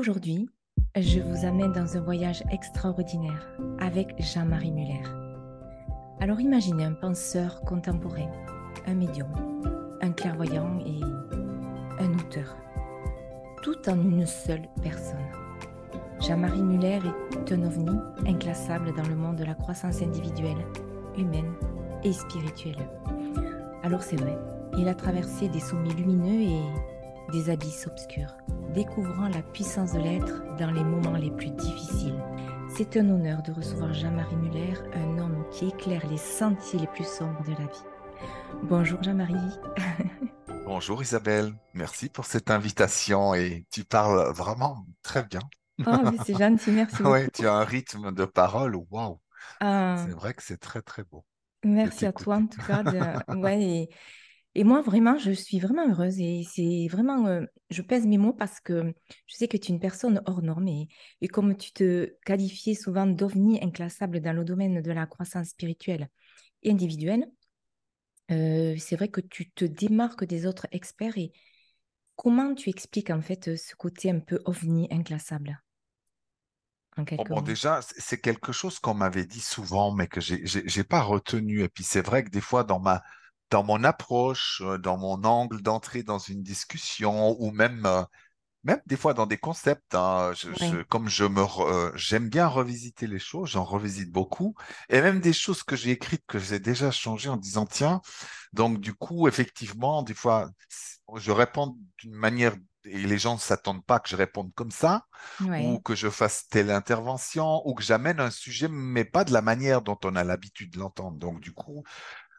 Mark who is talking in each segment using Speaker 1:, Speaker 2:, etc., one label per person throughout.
Speaker 1: Aujourd'hui, je vous amène dans un voyage extraordinaire avec Jean-Marie Muller. Alors imaginez un penseur contemporain, un médium, un clairvoyant et un auteur, tout en une seule personne. Jean-Marie Muller est un ovni inclassable dans le monde de la croissance individuelle, humaine et spirituelle. Alors c'est vrai, il a traversé des sommets lumineux et des abysses obscurs, découvrant la puissance de l'être dans les moments les plus difficiles. C'est un honneur de recevoir Jean-Marie Muller, un homme qui éclaire les sentiers les plus sombres de la vie. Bonjour Jean-Marie.
Speaker 2: Bonjour Isabelle, merci pour cette invitation et tu parles vraiment très bien.
Speaker 1: Oh, c'est gentil, merci.
Speaker 2: Oui, tu as un rythme de parole, waouh.
Speaker 1: Ah,
Speaker 2: C'est vrai que c'est très très beau
Speaker 1: merci à toi en tout cas. de- ouais, et, et moi vraiment, je suis vraiment heureuse et c'est vraiment, euh, je pèse mes mots parce que je sais que tu es une personne hors norme et, et comme tu te qualifiais souvent d'ovni inclassable dans le domaine de la croissance spirituelle et individuelle, euh, c'est vrai que tu te démarques des autres experts et comment tu expliques en fait ce côté un peu ovni inclassable en
Speaker 2: Bon, bon, déjà, c'est quelque chose qu'on m'avait dit souvent, mais que j'ai pas retenu. Et puis c'est vrai que des fois, dans ma dans mon approche, euh, dans mon angle d'entrée dans une discussion, ou même euh, même des fois dans des concepts, hein, je, je-
Speaker 1: Oui,
Speaker 2: comme je me euh, j'aime bien revisiter les choses, j'en revisite beaucoup, et même des choses que j'ai écrites que j'ai déjà changées en disant tiens, donc du coup effectivement des fois je réponds d'une manière et les gens ne s'attendent pas que je réponde comme ça ou que je fasse telle intervention, ou que j'amène un sujet, mais pas de la manière dont on a l'habitude de l'entendre. Donc, du coup,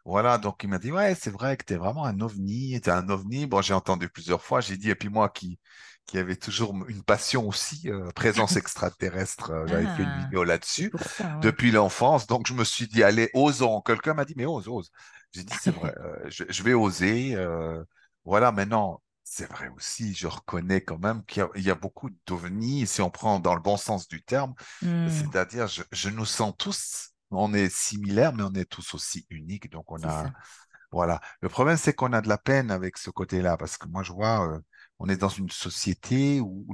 Speaker 2: voilà, donc il m'a dit, ouais, c'est vrai que tu es vraiment un ovni, tu es un ovni. Bon, j'ai entendu plusieurs fois, j'ai dit, et puis moi qui, qui avait toujours une passion aussi, euh, présence extraterrestre, euh, j'avais fait une
Speaker 1: Ah,
Speaker 2: vidéo là-dessus depuis l'enfance, donc je me suis dit, allez, osons. Quelqu'un m'a dit, mais ose, ose. J'ai dit, c'est vrai, euh, je, je vais oser. euh, voilà, maintenant, c'est vrai aussi, je reconnais quand même qu'il y a, il y a beaucoup d'ovnis, si on prend dans le bon sens du terme,
Speaker 1: Hmm,
Speaker 2: c'est-à-dire, je, je nous sens tous, on est similaires, mais on est tous aussi uniques. Donc, on a,
Speaker 1: ça.
Speaker 2: voilà. Le problème, c'est qu'on a de la peine avec ce côté-là, parce que moi, je vois, euh, on est dans une société où,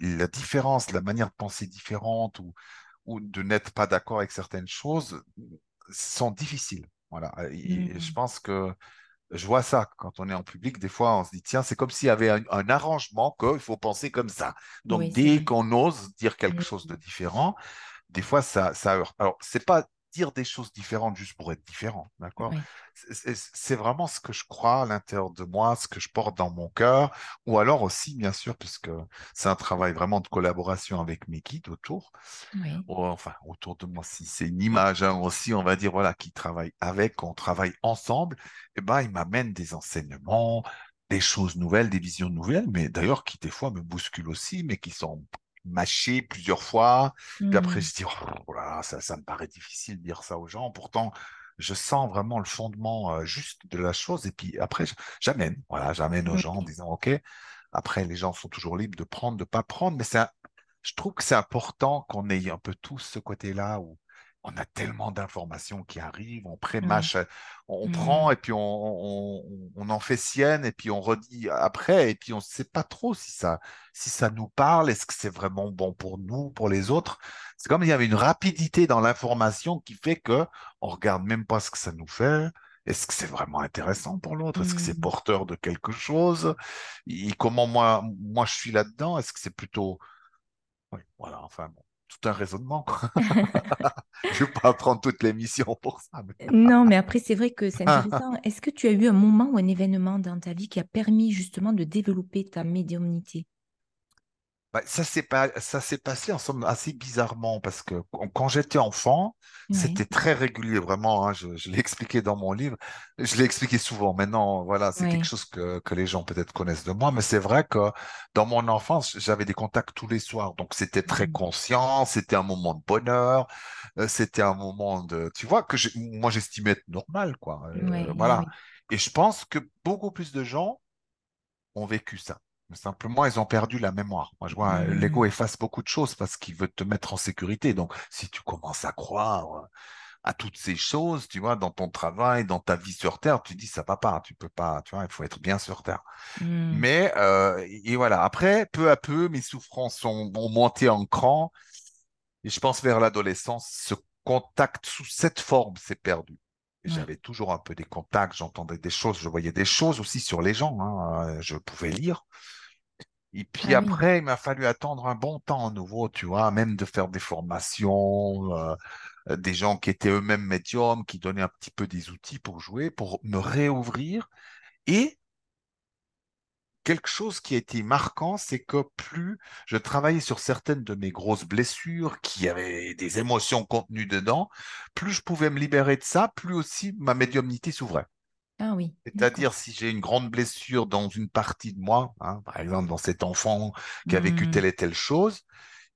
Speaker 2: la différence, la manière de penser différente, ou, ou de n'être pas d'accord avec certaines choses, sont difficiles. Voilà. Et, et je pense que je vois ça quand on est en public. Des fois, on se dit, tiens, c'est comme s'il y avait un, un arrangement qu'il faut penser comme ça. Donc,
Speaker 1: Oui,
Speaker 2: dès qu'on ose dire quelque chose de différent, des fois, ça, ça heurte. Alors, c'est pas dire des choses différentes juste pour être différent, d'accord?
Speaker 1: Oui.
Speaker 2: C'est vraiment ce que je crois à l'intérieur de moi, ce que je porte dans mon cœur, ou alors aussi, bien sûr, puisque c'est un travail vraiment de collaboration avec mes guides autour,
Speaker 1: Oui.
Speaker 2: ou enfin, autour de moi, si c'est une image hein, aussi, on va dire, voilà, qui travaille avec, on travaille ensemble, et ben, ils m'amènent des enseignements, des choses nouvelles, des visions nouvelles, mais d'ailleurs qui des fois me bousculent aussi, mais qui sont mâchées plusieurs fois. Puis après,
Speaker 1: Hmm,
Speaker 2: je dis, oh là là, ça, ça me paraît difficile de dire ça aux gens. Pourtant, je sens vraiment le fondement euh, juste de la chose. Et puis après, j'amène, voilà, j'amène aux gens en disant, OK, après, les gens sont toujours libres de prendre, de pas prendre, mais un- je trouve que c'est important qu'on ait un peu tous ce côté-là où on a tellement d'informations qui arrivent, on
Speaker 1: Oui.
Speaker 2: prémâche, on, on prend et puis on, on, on- on en fait sienne et puis on redit après et puis on ne sait pas trop si ça, si ça nous parle, est-ce que c'est vraiment bon pour nous, pour les autres? C'est comme il y avait une rapidité dans l'information qui fait que on regarde même pas ce que ça nous fait. Est-ce que c'est vraiment intéressant pour l'autre? Est-ce que c'est
Speaker 1: hmm.
Speaker 2: porteur de quelque chose? Et comment moi, moi je suis là-dedans? Est-ce que c'est plutôt... Oui, voilà, enfin bon, tout un raisonnement, quoi. Je vais pas prendre toute l'émission pour ça. mais-
Speaker 1: Non, mais après, c'est vrai que c'est intéressant. Est-ce que tu as eu un moment ou un événement dans ta vie qui a permis justement de développer ta médiumnité?
Speaker 2: Bah, ça s'est pas, ça s'est passé en somme assez bizarrement parce que quand j'étais enfant,
Speaker 1: Oui.
Speaker 2: c'était très régulier, vraiment. hein, je je l'ai expliqué dans mon livre, je l'ai expliqué souvent. Maintenant, voilà, c'est quelque chose que, que les gens peut-être connaissent de moi, mais c'est vrai que dans mon enfance, j'avais des contacts tous les soirs, donc c'était très conscient, c'était un moment de bonheur, euh, c'était un moment de, tu vois, que moi j'estimais être normal, quoi. Euh,
Speaker 1: Oui,
Speaker 2: voilà. Et je pense que beaucoup plus de gens ont vécu ça. Simplement, ils ont perdu la mémoire. Moi, je vois, l'ego
Speaker 1: Hmm.
Speaker 2: efface beaucoup de choses parce qu'il veut te mettre en sécurité. Donc, si tu commences à croire, à toutes ces choses, tu vois, dans ton travail, dans ta vie sur Terre, tu dis ça va pas, tu peux pas, tu vois, il faut être bien sur Terre.
Speaker 1: Hmm.
Speaker 2: Mais euh, et voilà, après, peu à peu, mes souffrances ont, ont monté en cran, et je pense vers l'adolescence, ce contact sous cette forme s'est perdu. J'avais toujours un peu des contacts, j'entendais des choses, je voyais des choses aussi sur les gens, hein, euh, je pouvais lire. Et puis
Speaker 1: Ah oui.
Speaker 2: après, il m'a fallu attendre un bon temps à nouveau, tu vois, même de faire des formations, euh, des gens qui étaient eux-mêmes médiums, qui donnaient un petit peu des outils pour jouer, pour me réouvrir. Et quelque chose qui a été marquant, c'est que plus je travaillais sur certaines de mes grosses blessures, qui avaient des émotions contenues dedans, plus je pouvais me libérer de ça, plus aussi ma médiumnité s'ouvrait.
Speaker 1: Ah oui.
Speaker 2: C'est-à-dire, si j'ai une grande blessure dans une partie de moi, hein, par exemple dans cet enfant qui a vécu
Speaker 1: Hmm.
Speaker 2: telle et telle chose,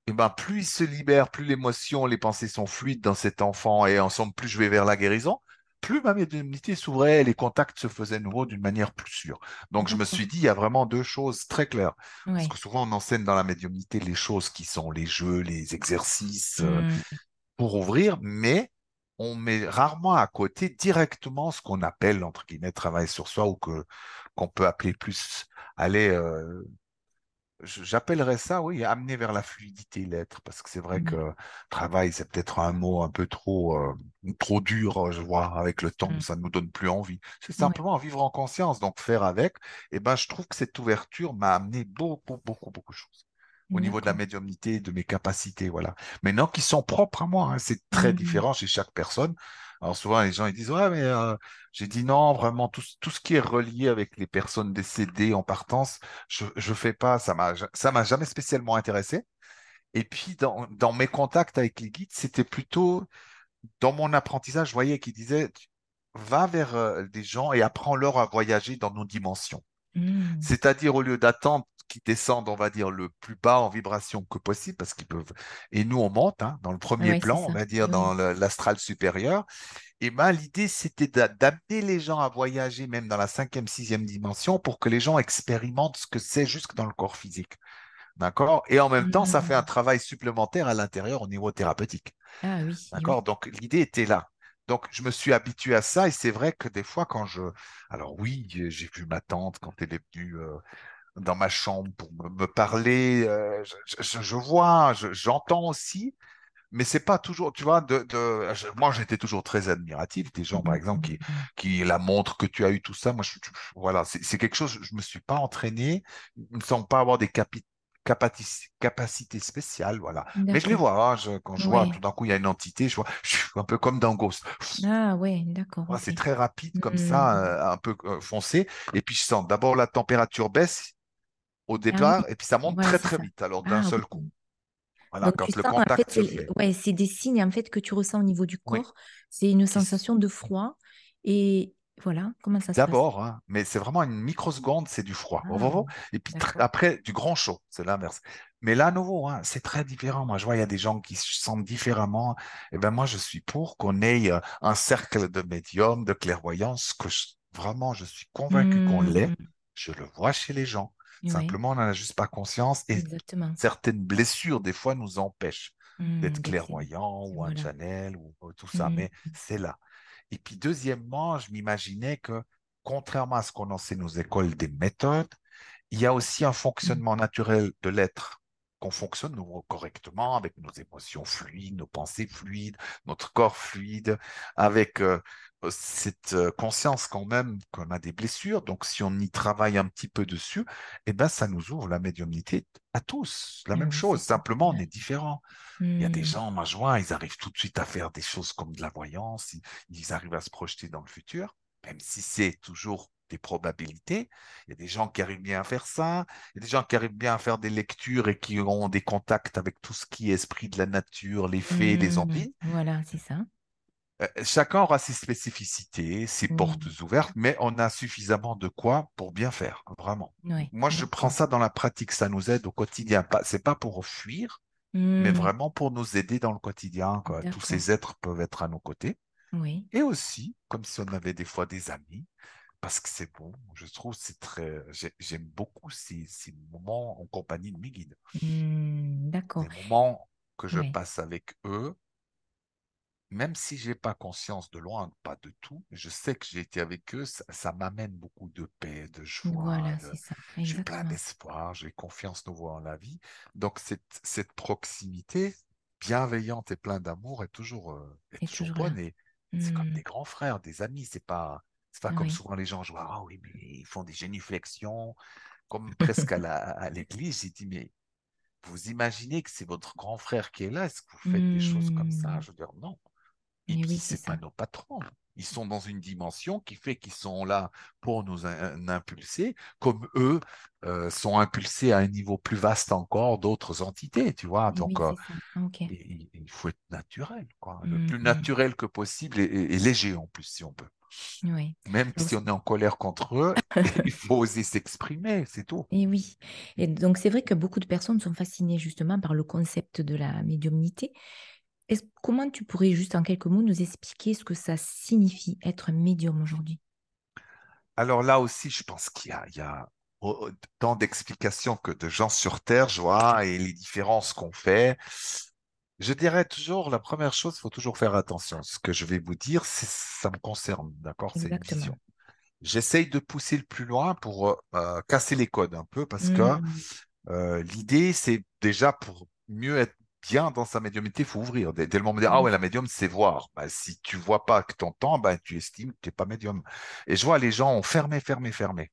Speaker 2: et ben plus il se libère, plus l'émotion, les pensées sont fluides dans cet enfant et ensemble, plus je vais vers la guérison, plus ma médiumnité s'ouvrait les contacts se faisaient nouveau d'une manière plus sûre. Donc je me suis dit, il y a vraiment deux choses très claires. Parce que souvent on enseigne dans la médiumnité les choses qui sont les jeux, les exercices euh,
Speaker 1: Hmm.
Speaker 2: pour ouvrir, mais on met rarement à côté directement ce qu'on appelle, entre guillemets, travail sur soi ou que qu'on peut appeler plus, aller euh, J'appellerais ça, oui, amener vers la fluidité, l'être, parce que c'est vrai
Speaker 1: Hmm.
Speaker 2: que travail, c'est peut-être un mot un peu trop, euh, trop dur, euh, je vois, avec le temps,
Speaker 1: Hmm.
Speaker 2: ça ne nous donne plus envie. C'est
Speaker 1: Ouais.
Speaker 2: simplement vivre en conscience, donc faire avec. Et ben, je trouve que cette ouverture m'a amené beaucoup, beaucoup, beaucoup de choses au niveau de la médiumnité, de mes capacités, voilà. Maintenant, qui sont propres à moi, hein, c'est très
Speaker 1: Hmm.
Speaker 2: différent chez chaque personne. Alors souvent, les gens ils disent, ouais, mais euh, j'ai dit non, vraiment, tout, tout ce qui est relié avec les personnes décédées en partance, je je fais pas, ça m'a ça m'a jamais spécialement intéressé. Et puis dans, dans mes contacts avec les guides, c'était plutôt dans mon apprentissage, je voyais qu'ils disaient va vers euh, des gens et apprends-leur à voyager dans nos dimensions.
Speaker 1: Hmm.
Speaker 2: C'est-à-dire au lieu d'attendre qu'ils descendent, on va dire, le plus bas en vibration que possible, parce qu'ils peuvent. Et nous, on monte hein, dans le premier plan, on va dire, dans
Speaker 1: Oui.
Speaker 2: l'astral supérieur. Et ben, l'idée, c'était d'a- d'amener les gens à voyager même dans la cinquième, sixième dimension pour que les gens expérimentent ce que c'est jusque dans le corps physique. D'accord? Et en même temps, ça fait un
Speaker 1: Hmm.
Speaker 2: travail supplémentaire à l'intérieur au niveau thérapeutique.
Speaker 1: Ah oui,
Speaker 2: D'accord?
Speaker 1: oui.
Speaker 2: Donc, l'idée était là. Donc, je me suis habitué à ça et c'est vrai que des fois, quand je... Alors oui, j'ai vu ma tante quand elle est venue euh, dans ma chambre pour me, me parler, euh, je, je- je vois, je- j'entends aussi, mais c'est pas toujours, tu vois, de, de... moi j'étais toujours très admiratif des gens, par exemple, qui, qui la montrent que tu as eu tout ça. Moi, je, voilà, c'est quelque chose, je me suis pas entraîné, il me semble pas avoir des capi- capacités spéciales, voilà. Mais je les vois, hein, quand je vois tout d'un coup il y a une entité, je vois, je suis un peu comme dans Ghost.
Speaker 1: Ah ouais, d'accord.
Speaker 2: C'est très rapide comme ça, euh, un peu euh, foncé. Et puis je sens d'abord la température baisse au
Speaker 1: Ah oui,
Speaker 2: départ, et puis ça monte
Speaker 1: ouais,
Speaker 2: très très
Speaker 1: ça.
Speaker 2: vite, alors d'un
Speaker 1: Ah
Speaker 2: seul coup. Voilà,
Speaker 1: Donc tu
Speaker 2: quand le
Speaker 1: sens, en fait,
Speaker 2: contact se
Speaker 1: c'est
Speaker 2: fait.
Speaker 1: ouais, c'est des signes en fait que tu ressens au niveau du
Speaker 2: Oui.
Speaker 1: corps. C'est une sensation de froid. Et voilà, comment ça se passe?
Speaker 2: D'abord, hein, mais c'est vraiment une microseconde, c'est du froid.
Speaker 1: Ah.
Speaker 2: Et puis après, du grand chaud, c'est l'inverse. Mais là, à nouveau, hein, c'est très différent. Moi, je vois, il y a des gens qui se sentent différemment. Et ben moi, je suis pour qu'on ait euh, un cercle de médium, de clairvoyance, que je- vraiment, je suis convaincu qu'on l'est.
Speaker 1: Hmm.
Speaker 2: Je le vois chez les gens.
Speaker 1: Oui,
Speaker 2: Simplement, on n'en a juste pas conscience. Et
Speaker 1: exactement.
Speaker 2: certaines blessures, des fois, nous empêchent d'être
Speaker 1: d'accéder.
Speaker 2: clairvoyant ou un channel ou, ou tout ça.
Speaker 1: Hmm.
Speaker 2: Mais c'est là. Et puis, deuxièmement, je m'imaginais que, contrairement à ce qu'on enseigne aux écoles des méthodes, il y a aussi un fonctionnement naturel de l'être, qu'on fonctionne nous, correctement avec nos émotions fluides, nos pensées fluides, notre corps fluide, avec euh, cette euh, conscience quand même qu'on a des blessures. Donc, si on y travaille un petit peu dessus, eh ben, ça nous ouvre la médiumnité à tous. La même
Speaker 1: c'est
Speaker 2: chose, simplement, on est différents. Il y a des
Speaker 1: Hmm.
Speaker 2: gens, je vois, ils arrivent tout de suite à faire des choses comme de la voyance, ils, ils arrivent à se projeter dans le futur, même si c'est toujours des probabilités. Il y a des gens qui arrivent bien à faire ça, il y a des gens qui arrivent bien à faire des lectures et qui ont des contacts avec tout ce qui est esprit de la nature, les fées, les zombies.
Speaker 1: Voilà, c'est ça.
Speaker 2: Euh, chacun aura ses spécificités, ses portes ouvertes, mais on a suffisamment de quoi pour bien faire, vraiment.
Speaker 1: oui,
Speaker 2: Moi, je prends ça dans la pratique, ça nous aide au quotidien. Pas, c'est pas pour fuir, mais
Speaker 1: Hmm.
Speaker 2: vraiment pour nous aider dans le quotidien, quoi. Tous ces êtres peuvent être à nos côtés.
Speaker 1: Oui.
Speaker 2: Et aussi, comme si on avait des fois des amis, parce que c'est bon, je trouve c'est très, j'ai- j'aime beaucoup ces, ces moments en compagnie de mes guides.
Speaker 1: Hmm. D'accord.
Speaker 2: Des moments que je
Speaker 1: Oui.
Speaker 2: passe avec eux, même si j'ai pas conscience de loin, pas de tout, je sais que j'ai été avec eux, ça, ça m'amène beaucoup de paix, de joie,
Speaker 1: Voilà,
Speaker 2: de- j'ai plein d'espoir, j'ai confiance nouveau en la vie. Donc cette, cette proximité bienveillante et pleine d'amour est toujours, euh, est
Speaker 1: Et
Speaker 2: toujours bonne et c'est comme
Speaker 1: Hmm,
Speaker 2: des grands frères, des amis. C'est pas, c'est pas comme souvent les gens, je vois, ah oui, mais ils font des génuflexions, comme presque à l'église. J'ai dit, mais vous imaginez que c'est votre grand frère qui est là? Est-ce que vous faites des choses comme ça?
Speaker 1: Hmm,
Speaker 2: Je veux dire, non. Et puis,
Speaker 1: oui, c'est
Speaker 2: pas
Speaker 1: ça.
Speaker 2: nos patrons. Ils sont dans une dimension qui fait qu'ils sont là pour nous in- impulser, comme eux euh, sont impulsés à un niveau plus vaste encore d'autres entités, tu vois. Donc,
Speaker 1: oui,
Speaker 2: euh.
Speaker 1: Ok.
Speaker 2: il faut être naturel, quoi. Le plus
Speaker 1: Hmm,
Speaker 2: naturel que possible et, et- et léger en plus, si on peut.
Speaker 1: Oui.
Speaker 2: Même
Speaker 1: Donc,
Speaker 2: si on est en colère contre eux, il faut oser s'exprimer, c'est tout.
Speaker 1: Et oui. Et donc, c'est vrai que beaucoup de personnes sont fascinées justement par le concept de la médiumnité. Est-ce- comment tu pourrais juste en quelques mots nous expliquer ce que ça signifie être médium aujourd'hui?
Speaker 2: Alors là aussi, je pense qu'il y a, il y a au- tant d'explications que de gens sur Terre, je vois, et les différences qu'on fait. Je dirais toujours, la première chose, il faut toujours faire attention. Ce que je vais vous dire, c'est- ça me concerne, d'accord? C'est une
Speaker 1: Exactement.
Speaker 2: vision. J'essaye de pousser le plus loin pour euh, casser les codes un peu parce que
Speaker 1: Hmm,
Speaker 2: euh, l'idée, c'est déjà pour mieux être bien dans sa médiumnité, il faut ouvrir. Dès, dès le moment ah ouais,
Speaker 1: Oui.
Speaker 2: la médium, c'est voir. Bah, si tu vois pas que tu entends, bah, tu estimes que tu n'es pas médium. Et je vois les gens ont fermé, fermé, fermé.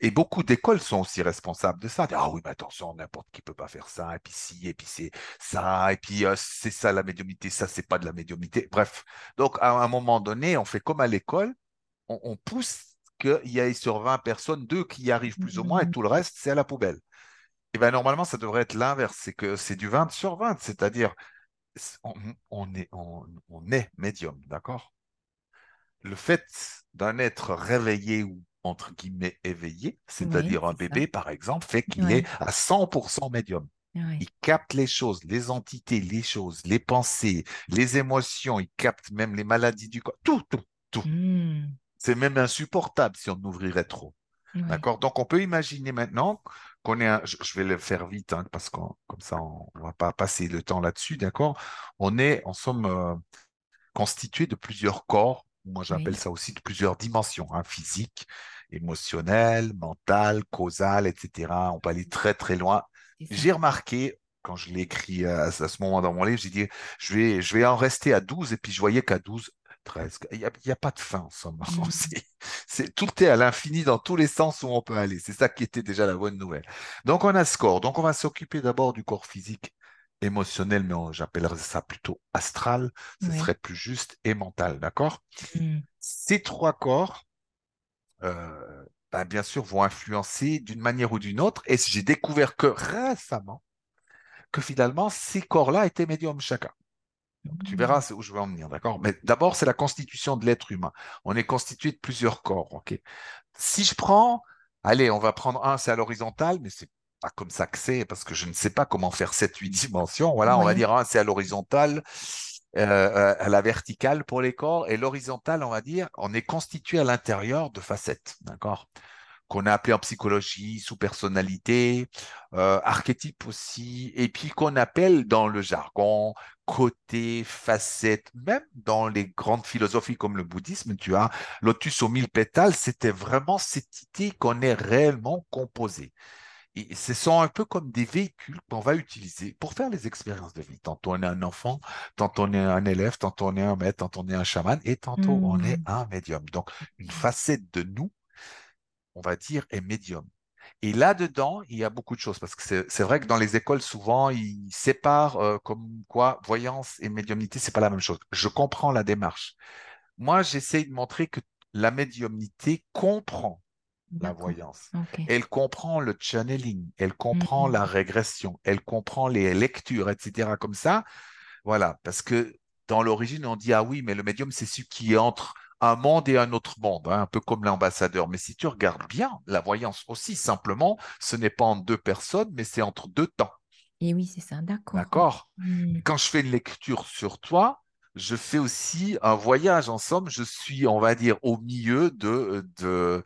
Speaker 2: Et beaucoup d'écoles sont aussi responsables de ça. Dire, ah oui, mais attention, n'importe qui peut pas faire ça. Et puis si, et puis c'est ça. Et puis euh, c'est ça la médiumnité. Ça, c'est pas de la médiumnité. Bref. Donc, à un moment donné, on fait comme à l'école. On, on pousse qu'il y ait sur 20 personnes, deux qui y arrivent plus ou moins, et
Speaker 1: Hmm,
Speaker 2: tout le reste, c'est à la poubelle. Et ben normalement, ça devrait être l'inverse, c'est que c'est du 20 sur 20, c'est-à-dire on, on est, on, on est médium, d'accord? Le fait d'un être réveillé ou entre guillemets éveillé,
Speaker 1: Oui,
Speaker 2: c'est-à-dire un
Speaker 1: ça.
Speaker 2: bébé par exemple, fait qu'il est à 100% médium.
Speaker 1: Oui.
Speaker 2: Il capte les choses, les entités, les choses, les pensées, les émotions, il capte même les maladies du corps, tout, tout, tout.
Speaker 1: Hmm,
Speaker 2: C'est même insupportable si on ouvrirait trop.
Speaker 1: Oui.
Speaker 2: D'accord? Donc, on peut imaginer maintenant qu'on est un, je, vais le faire vite, hein, parce que comme ça, on ne va pas passer le temps là-dessus, d'accord? On est, en somme, euh, constitué de plusieurs corps, moi j'appelle
Speaker 1: Oui.
Speaker 2: ça aussi de plusieurs dimensions, hein, physique, émotionnelle, mentale, causale, etc. On peut aller très, très loin. J'ai remarqué, quand je l'ai écrit à, à ce moment dans mon livre, j'ai dit, je vais, je vais en rester à 12, et puis je voyais qu'à 12, 13, il n'y a, pas de fin, en somme.
Speaker 1: Hmm,
Speaker 2: C'est, tout est à l'infini dans tous les sens où on peut aller. C'est ça qui était déjà la bonne nouvelle. Donc, on a ce corps. Donc, on va s'occuper d'abord du corps physique, émotionnel, mais j'appellerais ça plutôt astral. Ce
Speaker 1: Oui.
Speaker 2: serait plus juste, et mental. D'accord?
Speaker 1: Hmm,
Speaker 2: Ces trois corps, euh, ben, bien sûr, vont influencer d'une manière ou d'une autre. Et j'ai découvert que récemment, que finalement, ces corps-là étaient médiums chacun. Donc, tu verras c'est où je veux en venir, d'accord? Mais d'abord, c'est la constitution de l'être humain. On est constitué de plusieurs corps, ok? Si je prends, allez, on va prendre un, c'est à l'horizontale, mais c'est pas comme ça que c'est, parce que je ne sais pas comment faire 7, 8 dimensions. Voilà, on va dire un, c'est à l'horizontale, euh, euh, à la verticale pour les corps, et l'horizontale, on va dire, on est constitué à l'intérieur de facettes, d'accord? Qu'on a appelé en psychologie sous-personnalité, euh, archétype aussi, et puis qu'on appelle dans le jargon côté, facette, même dans les grandes philosophies comme le bouddhisme, tu as lotus aux mille pétales, c'était vraiment cette idée qu'on est réellement composé. Et ce sont un peu comme des véhicules qu'on va utiliser pour faire les expériences de vie. Tantôt on est un enfant, tantôt on est un élève, tantôt on est un maître, tantôt on est un chaman, et tantôt on est
Speaker 1: Hmm,
Speaker 2: un médium. Donc une facette de nous on va dire, est médium. Et là-dedans, il y a beaucoup de choses, parce que c'est vrai que dans les écoles, souvent, ils séparent euh, comme quoi voyance et médiumnité, c'est pas la même chose. Je comprends la démarche. Moi, j'essaye de montrer que la médiumnité comprend la voyance. Elle comprend le channeling, elle comprend la
Speaker 1: Hmm,
Speaker 2: régression, elle comprend les lectures, etc. Comme ça, voilà, parce que dans l'origine, on dit, ah oui, mais le médium, c'est celui qui entre un monde et un autre monde, hein, un peu comme l'ambassadeur. Mais si tu regardes bien, la voyance aussi, simplement, ce n'est pas entre deux personnes, mais c'est entre deux temps.
Speaker 1: Et oui, c'est ça. D'accord.
Speaker 2: D'accord?
Speaker 1: Hmm,
Speaker 2: Quand je fais une lecture sur toi, je fais aussi un voyage en somme. Je suis, on va dire, au milieu de, de,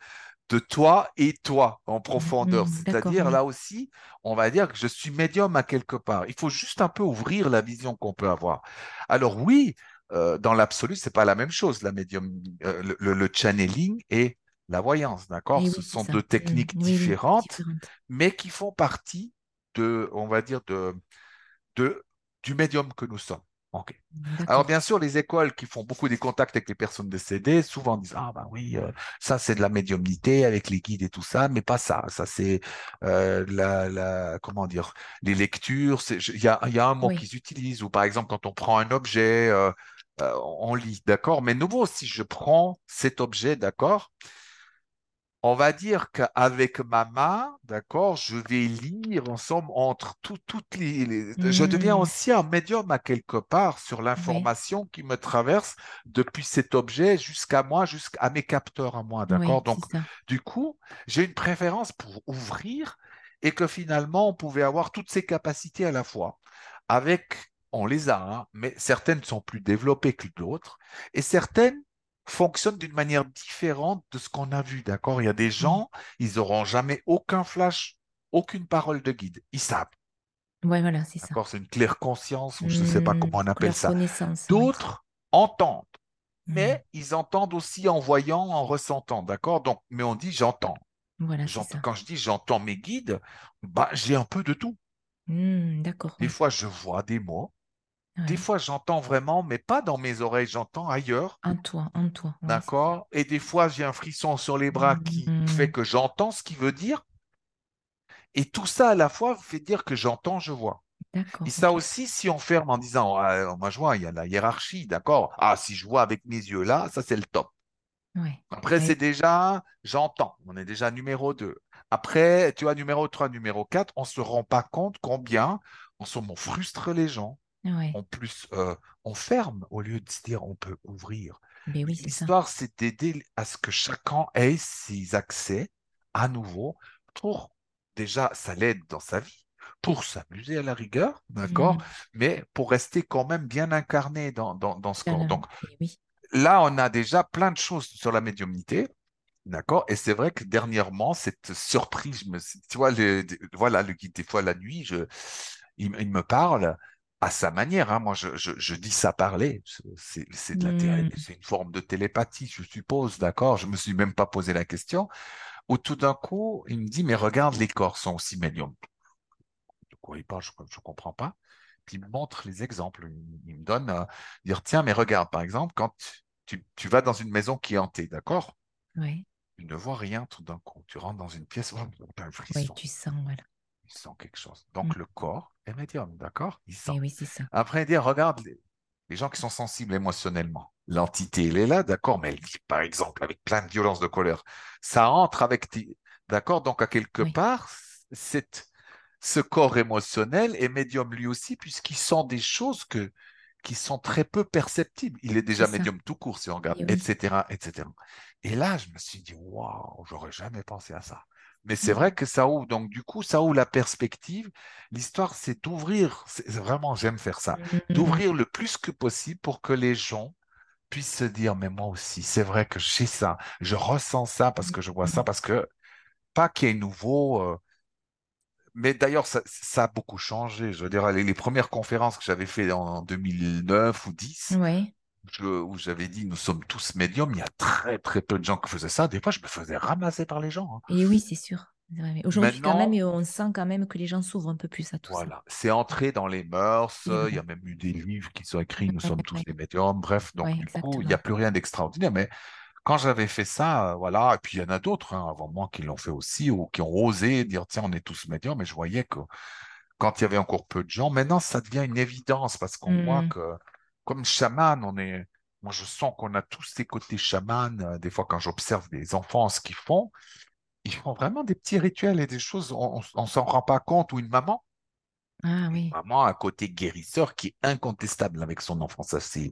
Speaker 2: de toi et toi en profondeur.
Speaker 1: hmm, D'accord,
Speaker 2: C'est-à-dire, là aussi, on va dire que je suis médium à quelque part. Il faut juste un peu ouvrir la vision qu'on peut avoir. Alors oui, euh, dans l'absolu, c'est pas la même chose, la médium, euh, le, le- le channeling et la voyance, d'accord? Ce sont
Speaker 1: ça.
Speaker 2: deux techniques
Speaker 1: Oui, oui,
Speaker 2: différentes,
Speaker 1: différente.
Speaker 2: mais qui font partie de, on va dire, de, de, du médium que nous sommes. Ok. Alors, bien sûr, les écoles qui font beaucoup des contacts avec les personnes décédées, souvent disent, ah ben oui, euh, ça c'est de la médiumnité avec les guides et tout ça, mais pas ça. Ça c'est euh, la, la, comment dire, les lectures. Il y a, il y a un mot
Speaker 1: Oui.
Speaker 2: qu'ils utilisent, ou par exemple, quand on prend un objet, euh, euh, on lit, d'accord? Mais nouveau, si je prends cet objet, d'accord? On va dire qu'avec ma main, d'accord, je vais lire ensemble entre tout- toutes les, les- Je deviens
Speaker 1: Mm.
Speaker 2: aussi un médium à quelque part sur
Speaker 1: Oui,
Speaker 2: l'information qui me traverse depuis cet objet jusqu'à moi, jusqu'à mes capteurs à moi, d'accord?
Speaker 1: oui,
Speaker 2: Donc, du coup, j'ai une préférence pour ouvrir et que finalement, on pouvait avoir toutes ces capacités à la fois. Avec, on les a, hein, mais certaines sont plus développées que d'autres et certaines fonctionnent d'une manière différente de ce qu'on a vu, d'accord? Il y a des
Speaker 1: Mm.
Speaker 2: gens, ils n'auront jamais aucun flash, aucune parole de guide. Ils savent,
Speaker 1: Ouais, voilà, c'est ça.
Speaker 2: d'accord? C'est une claire conscience, ou je ne sais pas
Speaker 1: Mm.
Speaker 2: comment on appelle ça.
Speaker 1: oui.
Speaker 2: D'autres entendent,
Speaker 1: Mm.
Speaker 2: mais ils entendent aussi en voyant, en ressentant, d'accord? Donc, mais on dit j'entends.
Speaker 1: Voilà.
Speaker 2: Quand je dis j'entends mes guides, bah, j'ai un peu de tout.
Speaker 1: D'accord,
Speaker 2: Des
Speaker 1: oui.
Speaker 2: fois, je vois des mots. Des fois, j'entends vraiment, mais pas dans mes oreilles, j'entends ailleurs.
Speaker 1: En toi, en toi.
Speaker 2: D'accord? Et des fois, j'ai un frisson sur les bras qui fait
Speaker 1: Mm.
Speaker 2: que j'entends ce qu'il veut dire. Et tout ça à la fois fait dire que j'entends, je vois. Et ça aussi, si on ferme en disant, Ah, moi je vois, il y a la hiérarchie, d'accord? Ah, si je vois avec mes yeux là, ça c'est le top.
Speaker 1: Ouais.
Speaker 2: Après,
Speaker 1: Ouais.
Speaker 2: c'est déjà, j'entends. On est déjà numéro 2. Après, tu vois, numéro 3, numéro 4, on ne se rend pas compte combien, en somme, on frustre les gens.
Speaker 1: Ouais.
Speaker 2: En plus, euh, on ferme au lieu de se dire on peut ouvrir.
Speaker 1: Oui.
Speaker 2: L'histoire, c'est d'aider à ce que chacun ait ses accès à nouveau pour, déjà, ça l'aide dans sa vie, pour s'amuser à la rigueur, d'accord,
Speaker 1: Mm.
Speaker 2: mais pour rester quand même bien incarné dans, dans, dans ce corps. Donc
Speaker 1: oui.
Speaker 2: là, on a déjà plein de choses sur la médiumnité. D'accord? Et c'est vrai que dernièrement, cette surprise, je me, suis- tu vois, le, voilà, le guide, des fois la nuit, je, il, il me parle à sa manière. hein. Moi, je, je, je dis ça parler. C'est
Speaker 1: Mm.
Speaker 2: c'est une forme de télépathie, je suppose. D'accord? Je me suis même pas posé la question. Où tout d'un coup, il me dit, mais regarde, les corps sont aussi médiums. De quoi il parle? Je ne comprends pas. Puis il me montre les exemples. Il, il me donne, euh, dire, tiens, mais regarde, par exemple, quand tu, tu vas dans une maison qui est hantée, d'accord?
Speaker 1: Ouais.
Speaker 2: Tu ne vois rien tout d'un coup. Tu rentres dans une pièce, oh, un
Speaker 1: tu sens, voilà.
Speaker 2: Sent quelque chose.
Speaker 1: Mm.
Speaker 2: Donc le corps est médium, d'accord? Il sent.
Speaker 1: Oui, c'est ça.
Speaker 2: Après, il dit, regarde les, les gens qui sont sensibles émotionnellement. L'entité, elle est là, d'accord, mais elle vit, par exemple, avec plein de violence de colère. Ça entre avec. D'accord? Donc, à quelque
Speaker 1: Oui.
Speaker 2: part, cette, ce corps émotionnel est médium lui aussi, puisqu'il sent des choses que, qui sont très peu perceptibles. Il est déjà médium tout court, si on regarde,
Speaker 1: Et oui.
Speaker 2: etc., etc. Et là, je me suis dit, waouh, j'aurais jamais pensé à ça. Mais c'est vrai que ça ouvre, donc du coup, ça ouvre la perspective. L'histoire, c'est d'ouvrir, vraiment, j'aime faire ça,
Speaker 1: Mm.
Speaker 2: d'ouvrir le plus que possible pour que les gens puissent se dire, mais moi aussi, c'est vrai que j'ai ça, je ressens ça parce que je vois ça, parce que pas qu'il y ait nouveau. euh, mais d'ailleurs, ça, ça a beaucoup changé. Je veux dire, les, les premières conférences que j'avais fait en 2009 ou 10,
Speaker 1: Ouais.
Speaker 2: Je- où j'avais dit, nous sommes tous médiums, il y a très très peu de gens qui faisaient ça. Des fois, je me faisais ramasser par les gens. hein.
Speaker 1: Et oui, c'est sûr. Aujourd'hui, quand même, on sent quand même que les gens s'ouvrent un peu plus à tout ça.
Speaker 2: Voilà, c'est entré dans les mœurs. Il y a même eu des livres qui sont écrits, Nous sommes tous des médiums. Bref, donc
Speaker 1: ouais,
Speaker 2: du coup, il n'y a plus rien d'extraordinaire. Mais quand j'avais fait ça, euh, voilà, et puis il y en a d'autres hein, avant moi qui l'ont fait aussi ou qui ont osé dire, tiens, on est tous médiums. Mais je voyais que quand il y avait encore peu de gens, maintenant, ça devient une évidence parce qu'on voit
Speaker 1: Mm.
Speaker 2: que, comme chaman, on est. Moi, je sens qu'on a tous ces côtés chaman. euh, Des fois, quand j'observe des enfants, ce qu'ils font, ils font vraiment des petits rituels et des choses, on, on s'en rend pas compte. Ou une maman
Speaker 1: Ah oui.
Speaker 2: vraiment un côté guérisseur qui est incontestable avec son enfant. Ça, c'est,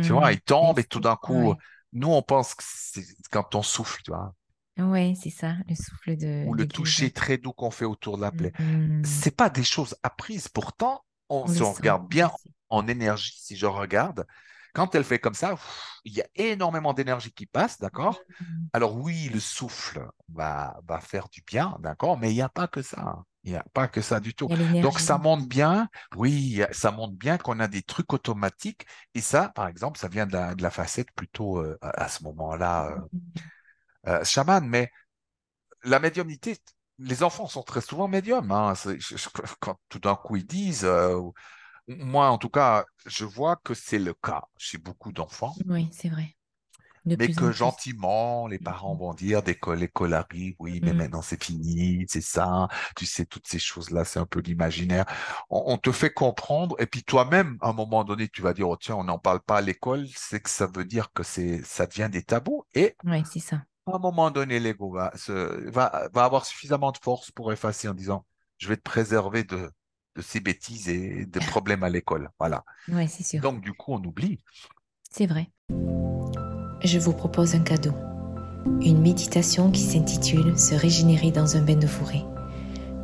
Speaker 2: tu vois,
Speaker 1: Mm.
Speaker 2: il
Speaker 1: Et
Speaker 2: tombe et tout d'un coup, nous, on pense que c'est quand on souffle, tu vois,
Speaker 1: Ouais, c'est ça, le souffle de,
Speaker 2: ou le toucher très doux qu'on fait autour de la plaie.
Speaker 1: Mm.
Speaker 2: C'est pas des choses apprises. Pourtant, on,
Speaker 1: On
Speaker 2: si on regarde bien. En énergie, si je regarde, quand elle fait comme ça, il y a énormément d'énergie qui passe, d'accord?
Speaker 1: Mm.
Speaker 2: Alors oui, le souffle va, va faire du bien, d'accord? Mais il n'y a pas que ça. hein. Il n'y a pas que ça du tout. Donc, ça montre bien, oui, ça montre bien qu'on a des trucs automatiques. Et ça, par exemple, ça vient de la, de la facette plutôt euh, à, ce moment-là, euh, euh, chaman. Mais la médiumnité, les enfants sont très souvent médiums. hein. Quand tout d'un coup ils disent, euh, moi en tout cas, je vois que c'est le cas chez beaucoup d'enfants.
Speaker 1: Oui, c'est vrai. De
Speaker 2: Mais que gentiment, les parents vont dire dès que l'école arrive, oui, mais
Speaker 1: Mm.
Speaker 2: maintenant c'est fini, c'est ça, tu sais, toutes ces choses-là, c'est un peu l'imaginaire. On, on te fait comprendre, et puis toi-même, à un moment donné, tu vas dire, oh tiens, on n'en parle pas à l'école, c'est que ça veut dire que c'est, ça devient des tabous, et
Speaker 1: Oui, c'est ça.
Speaker 2: à un moment donné, l'ego va, se- va, va avoir suffisamment de force pour effacer en disant, je vais te préserver de, de ces bêtises et des problèmes à l'école. Voilà.
Speaker 1: Oui, c'est sûr.
Speaker 2: Donc, du coup, on oublie.
Speaker 1: C'est vrai. Je vous propose un cadeau. Une méditation qui s'intitule Se régénérer dans un bain de forêt.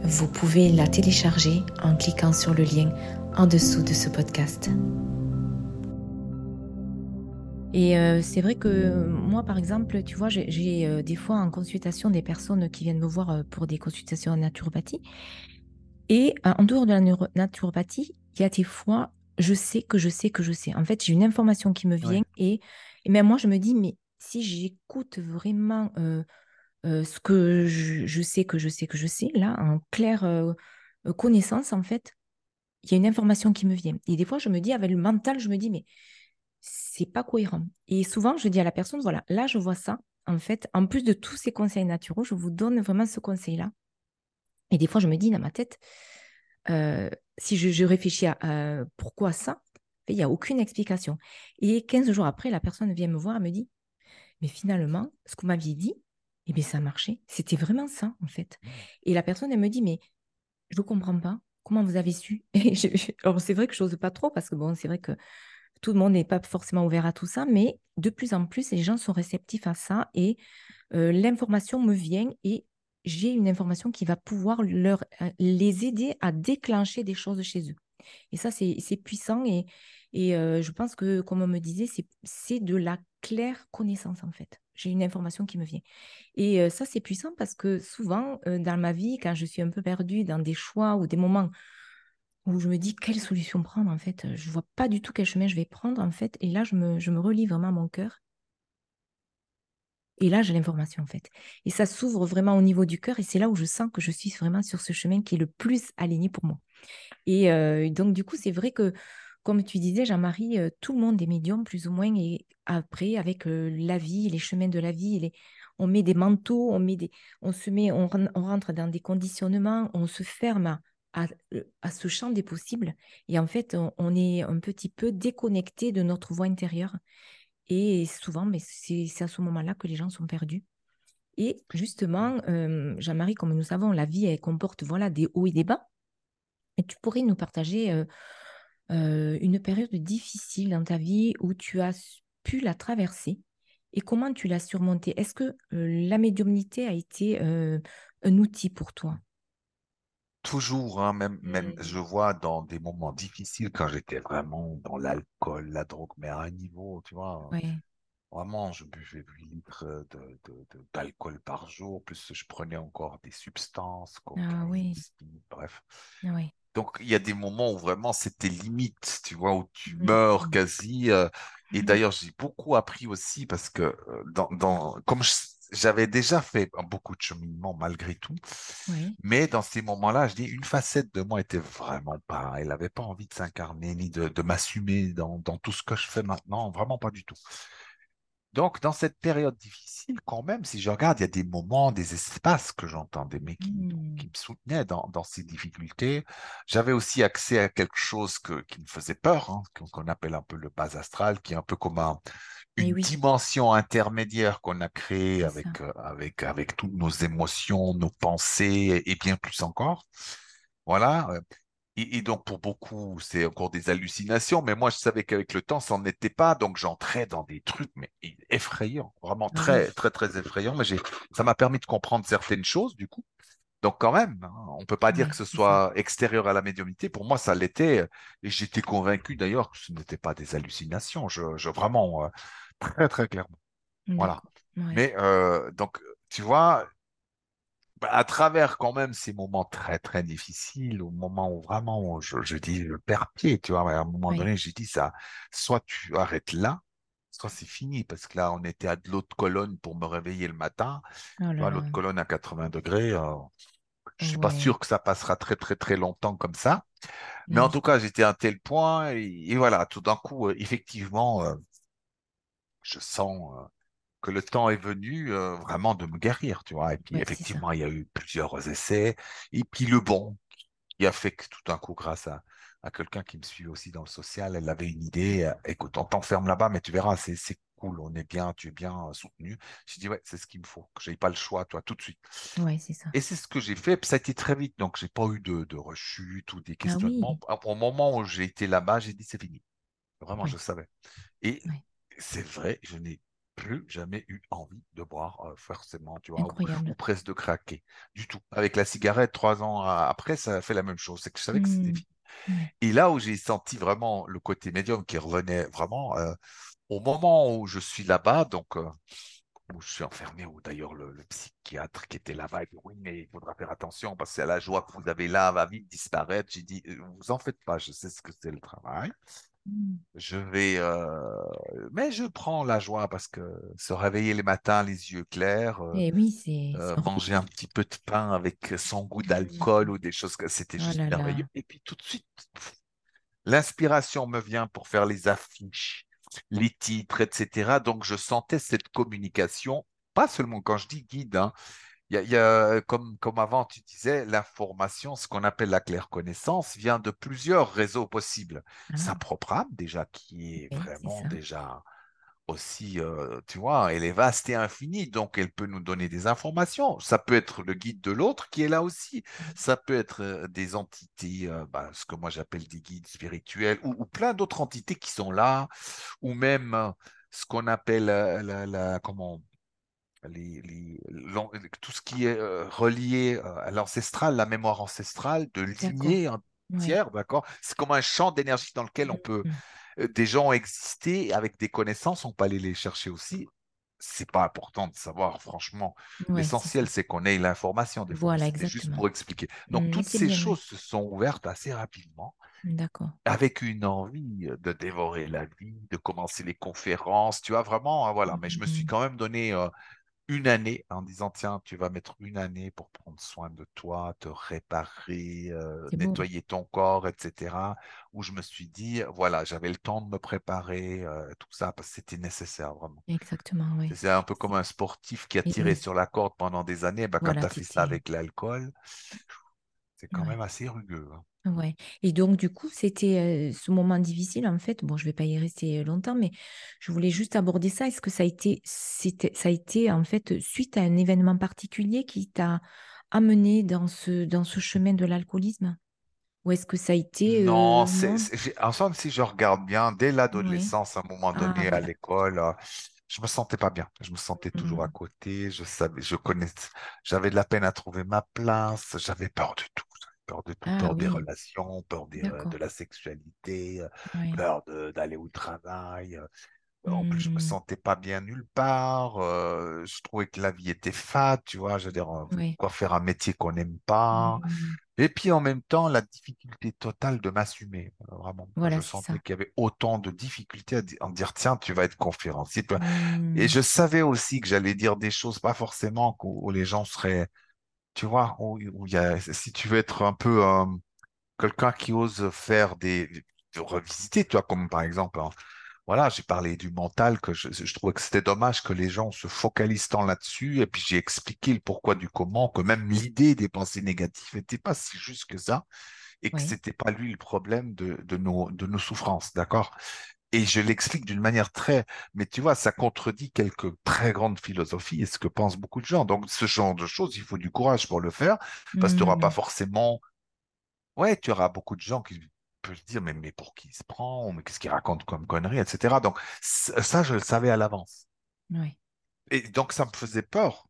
Speaker 1: Vous pouvez la télécharger en cliquant sur le lien en dessous de ce podcast. Et euh, c'est vrai que moi, par exemple, tu vois, j'ai- j'ai euh, des fois en consultation des personnes qui viennent me voir euh, pour des consultations en naturopathie. Et euh, en dehors de la naturopathie, il y a des fois, je sais que je sais que je sais. En fait, j'ai une information qui me vient et, et même moi, je me dis, mais si j'écoute vraiment euh, euh, ce que je, je sais que je sais que je sais, là, en claire connaissance, en fait, il y a une information qui me vient. Et des fois, je me dis, avec le mental, je me dis, mais c'est pas cohérent. Et souvent, je dis à la personne, voilà, là, je vois ça. En fait, en plus de tous ces conseils naturels, je vous donne vraiment ce conseil-là. Et des fois, je me dis dans ma tête, euh, si je, réfléchis à euh, pourquoi ça, il n'y a aucune explication. Et 15 jours après, la personne vient me voir et me dit, mais finalement, ce que vous m'aviez dit, eh bien, ça a marché. C'était vraiment ça, en fait. Et la personne, elle me dit, mais je ne comprends pas. Comment vous avez su? Alors, c'est vrai que je n'ose pas trop parce que, bon, c'est vrai que tout le monde n'est pas forcément ouvert à tout ça, mais de plus en plus, les gens sont réceptifs à ça et euh, l'information me vient et j'ai une information qui va pouvoir leur, euh, les aider à déclencher des choses chez eux. Et ça, c'est puissant et, et euh, je pense que, comme on me disait, c'est- de la claire connaissance en fait. J'ai une information qui me vient. Et euh, ça, c'est puissant parce que souvent, dans ma vie, quand je suis un peu perdue dans des choix ou des moments où je me dis quelle solution prendre en fait, je vois pas du tout quel chemin je vais prendre en fait. Et là, je me, je me relie vraiment à mon cœur. Et là, j'ai l'information en fait. Et ça s'ouvre vraiment au niveau du cœur et c'est là où je sens que je suis vraiment sur ce chemin qui est le plus aligné pour moi. Et euh, donc, du coup, c'est vrai que, comme tu disais, Jean-Marie, euh, tout le monde est médium plus ou moins. Et après, avec euh, la vie, les chemins de la vie, on met des manteaux, on, se met... on, ren- on rentre dans des conditionnements, on se ferme à ce champ des possibles. Et en fait, on, on est un petit peu déconnecté de notre voix intérieure. Et souvent, mais c'est à ce moment-là que les gens sont perdus. Et justement, euh, Jean-Marie, comme nous savons, la vie, comporte voilà, des hauts et des bas. Et tu pourrais nous partager euh, euh, une période difficile dans ta vie où tu as pu la traverser et comment tu l'as surmontée? Est-ce que la médiumnité a été un outil pour toi?
Speaker 2: Toujours, hein, même, même,
Speaker 1: Mm.
Speaker 2: je vois dans des moments difficiles quand j'étais vraiment dans l'alcool, la drogue, mais à un niveau, tu vois,
Speaker 1: Ouais,
Speaker 2: vraiment, je buvais 8 litres de, de- de- d'alcool par jour, plus je prenais encore des substances,
Speaker 1: ah oui,
Speaker 2: bref.
Speaker 1: ah ouais.
Speaker 2: Donc, il y a des moments où vraiment c'était limite, tu vois, où tu
Speaker 1: Mm,
Speaker 2: meurs
Speaker 1: mm.
Speaker 2: quasi. euh, et d'ailleurs, j'ai beaucoup appris aussi parce que euh, dans, dans, comme je- j'avais déjà fait beaucoup de cheminement malgré tout,
Speaker 1: Oui,
Speaker 2: mais dans ces moments-là, je dis, une facette de moi était vraiment pas, elle n'avait pas envie de s'incarner ni de, de m'assumer dans, dans tout ce que je fais maintenant, vraiment pas du tout. Donc, dans cette période difficile, quand même, si je regarde, il y a des moments, des espaces que j'entendais, mais qui,
Speaker 1: Mm.
Speaker 2: qui me soutenaient dans, dans ces difficultés. J'avais aussi accès à quelque chose que, qui me faisait peur, hein, qu'on appelle un peu le bas astral, qui est un peu comme un- une
Speaker 1: oui,
Speaker 2: dimension intermédiaire qu'on a créée avec, euh, avec, avec toutes nos émotions, nos pensées et, bien plus encore. Voilà. euh, et, et donc, pour beaucoup, c'est encore des hallucinations, mais moi, je savais qu'avec le temps, ça n'en était pas. Donc, j'entrais dans des trucs, mais effrayants, vraiment
Speaker 1: Ah
Speaker 2: très,
Speaker 1: oui,
Speaker 2: très, très effrayants. Mais ça m'a permis de comprendre certaines choses, du coup. Donc, quand même, hein, on peut pas dire que ce soit extérieur à la médiumnité. Pour moi, ça l'était. Et j'étais convaincu, d'ailleurs, que ce n'était pas des hallucinations. Je, je vraiment, euh, très, très clairement. Voilà.
Speaker 1: Ouais.
Speaker 2: Mais, euh, donc, tu vois, à travers quand même ces moments très très difficiles, au moment où vraiment je, je dis je perds pied, tu vois, à un moment
Speaker 1: Oui.
Speaker 2: donné, j'ai dit ça, soit tu arrêtes là, soit c'est fini, parce que là, on était à de l'autre colonne pour me réveiller le matin,
Speaker 1: Oh
Speaker 2: l'autre colonne à 80 degrés, euh, je suis pas sûr que ça passera très très très longtemps comme ça, mais en tout cas, j'étais à un tel point, et, et voilà, tout d'un coup, euh, effectivement, je sens euh, que le temps est venu euh, vraiment de me guérir, tu vois. Et puis
Speaker 1: Ouais,
Speaker 2: effectivement, il y a eu plusieurs essais. Et puis le bon, qui a fait que tout d'un coup, grâce à, à quelqu'un qui me suit aussi dans le social, elle avait une idée. euh, écoute, on t'enferme là-bas, mais tu verras, c'est cool, on est bien, tu es bien soutenu. J'ai dit, ouais, c'est ce qu'il me faut, que j'ai pas le choix, toi, tout de suite.
Speaker 1: Ouais, c'est ça.
Speaker 2: Et c'est ce que j'ai fait, puis ça a été très vite, donc j'ai pas eu de, de rechute ou des
Speaker 1: Ah
Speaker 2: questionnements.
Speaker 1: oui.
Speaker 2: Au moment où j'ai été là-bas, j'ai dit, c'est fini. Vraiment, je savais. Et. C'est vrai, je n'ai plus jamais eu envie de boire euh, forcément, tu vois, ou, ou presque de craquer, du tout. Avec la cigarette, trois ans après, ça a fait la même chose. C'est que je savais que c'était fini.
Speaker 1: Ouais.
Speaker 2: Et là où j'ai senti vraiment le côté médium qui revenait vraiment, euh, au moment où je suis là-bas, donc euh, où je suis enfermé, où d'ailleurs le, le psychiatre qui était là-bas, il dit oui, mais il faudra faire attention parce que la joie que vous avez là va vite disparaître. J'ai dit, vous en faites pas, je sais ce que c'est le travail. Je vais, euh, mais je prends la joie parce que se réveiller les matins, les yeux clairs, euh,
Speaker 1: Et oui, c'est
Speaker 2: euh,
Speaker 1: c'est
Speaker 2: manger un petit peu de pain avec son goût d'alcool
Speaker 1: Hmm.
Speaker 2: ou des choses que c'était
Speaker 1: Oh
Speaker 2: juste merveilleux.
Speaker 1: là.
Speaker 2: Et puis tout de suite, pff, l'inspiration me vient pour faire les affiches, les titres, etc. Donc je sentais cette communication, pas seulement quand je dis guide, hein, y a, y a, comme, comme avant, tu disais, l'information, ce qu'on appelle la claire connaissance, vient de plusieurs réseaux possibles. Sa
Speaker 1: Ah,
Speaker 2: propre âme, déjà, qui est
Speaker 1: oui, c'est
Speaker 2: vraiment déjà aussi, euh, tu vois, elle est vaste et infinie, donc elle peut nous donner des informations. Ça peut être le guide de l'autre qui est là aussi. Ça peut être euh, des entités, euh, bah, ce que moi j'appelle des guides spirituels, ou, ou plein d'autres entités qui sont là, ou même euh, ce qu'on appelle euh, la, la- comment les, les- l'an- tout ce qui est euh, relié euh, à l'ancestral, la mémoire ancestrale, de lignée entière, d'accord? C'est comme un champ d'énergie dans lequel on peut,
Speaker 1: Hmm.
Speaker 2: euh, des gens ont existé avec des connaissances, on peut aller les chercher aussi. C'est pas important de savoir, franchement.
Speaker 1: C'est.
Speaker 2: L'essentiel, c'est qu'on ait l'information des fois,
Speaker 1: Voilà,
Speaker 2: c'était juste pour expliquer. Donc, toutes
Speaker 1: c'est
Speaker 2: ces
Speaker 1: bien,
Speaker 2: choses se sont ouvertes assez rapidement,
Speaker 1: D'accord.
Speaker 2: avec une envie de dévorer la vie, de commencer les conférences, tu vois, vraiment, hein, voilà. Mais je me suis
Speaker 1: Hmm.
Speaker 2: quand même donné euh, une année en disant, tiens, tu vas mettre une année pour prendre soin de toi, te réparer, euh, nettoyer ton corps, etc. Où je me suis dit, voilà, j'avais le temps de me préparer, euh, tout ça, parce que c'était nécessaire, vraiment.
Speaker 1: Exactement, oui.
Speaker 2: C'est un peu comme un sportif qui a tiré
Speaker 1: oui,
Speaker 2: sur la corde pendant des années. Ben, quand tu as fait ça avec l'alcool, c'est quand
Speaker 1: Ouais.
Speaker 2: même assez rugueux. hein.
Speaker 1: Ouais. Et donc, du coup, c'était euh, ce moment difficile, en fait. Bon, je vais pas y rester longtemps, mais je voulais juste aborder ça. Est-ce que ça a été, c'était, ça a été, en fait, suite à un événement particulier qui t'a amené dans ce, dans ce chemin de l'alcoolisme? Ou est-ce que ça a été,
Speaker 2: Non, c'est,
Speaker 1: non?
Speaker 2: c'est- j'ai- ensemble, si je regarde bien, dès
Speaker 1: Oui.
Speaker 2: l'adolescence, à un moment
Speaker 1: Ah,
Speaker 2: donné, à l'école, euh, je me sentais pas bien. Je me sentais toujours à
Speaker 1: Hmm.
Speaker 2: côté. Je savais, je connaissais, j'avais de la peine à trouver ma place. J'avais peur de tout. Peur de tout,
Speaker 1: Ah
Speaker 2: peur des relations, peur des, euh, de la sexualité, euh,
Speaker 1: Oui.
Speaker 2: peur d'aller au travail. euh, en plus, je me
Speaker 1: Hmm.
Speaker 2: sentais pas bien nulle part. euh, je trouvais que la vie était fade, tu vois. Je veux dire,
Speaker 1: Oui.
Speaker 2: faire un métier qu'on n'aime pas?
Speaker 1: Hmm.
Speaker 2: Et puis en même temps, la difficulté totale de m'assumer. Vraiment,
Speaker 1: Voilà,
Speaker 2: je sentais qu'il y avait autant de difficultés à en dire, tiens, tu vas être conférencier. Et
Speaker 1: Hmm.
Speaker 2: je savais aussi que j'allais dire des choses, pas forcément où, les gens seraient, tu vois, où, y a, si tu veux être un peu euh, quelqu'un qui ose faire des, de revisiter, tu vois, comme par exemple, hein, voilà, j'ai parlé du mental, que je, je trouvais que c'était dommage que les gens se focalisent tant là-dessus, et puis j'ai expliqué le pourquoi du comment, que même l'idée des pensées négatives n'était pas si juste que ça et que
Speaker 1: Oui.
Speaker 2: c'était pas lui le problème de, de nos, de nos souffrances, d'accord? Et je l'explique d'une manière très, mais tu vois, ça contredit quelques très grandes philosophies et ce que pensent beaucoup de gens. Donc, ce genre de choses, il faut du courage pour le faire, parce que tu n'auras pas
Speaker 1: Hmm.
Speaker 2: forcément, ouais, tu auras beaucoup de gens qui peuvent dire, mais, mais pour qui il se prend, mais qu'est-ce qu'il raconte comme conneries, etc. Donc, ça, je le savais à l'avance.
Speaker 1: Oui.
Speaker 2: Et donc, ça me faisait peur,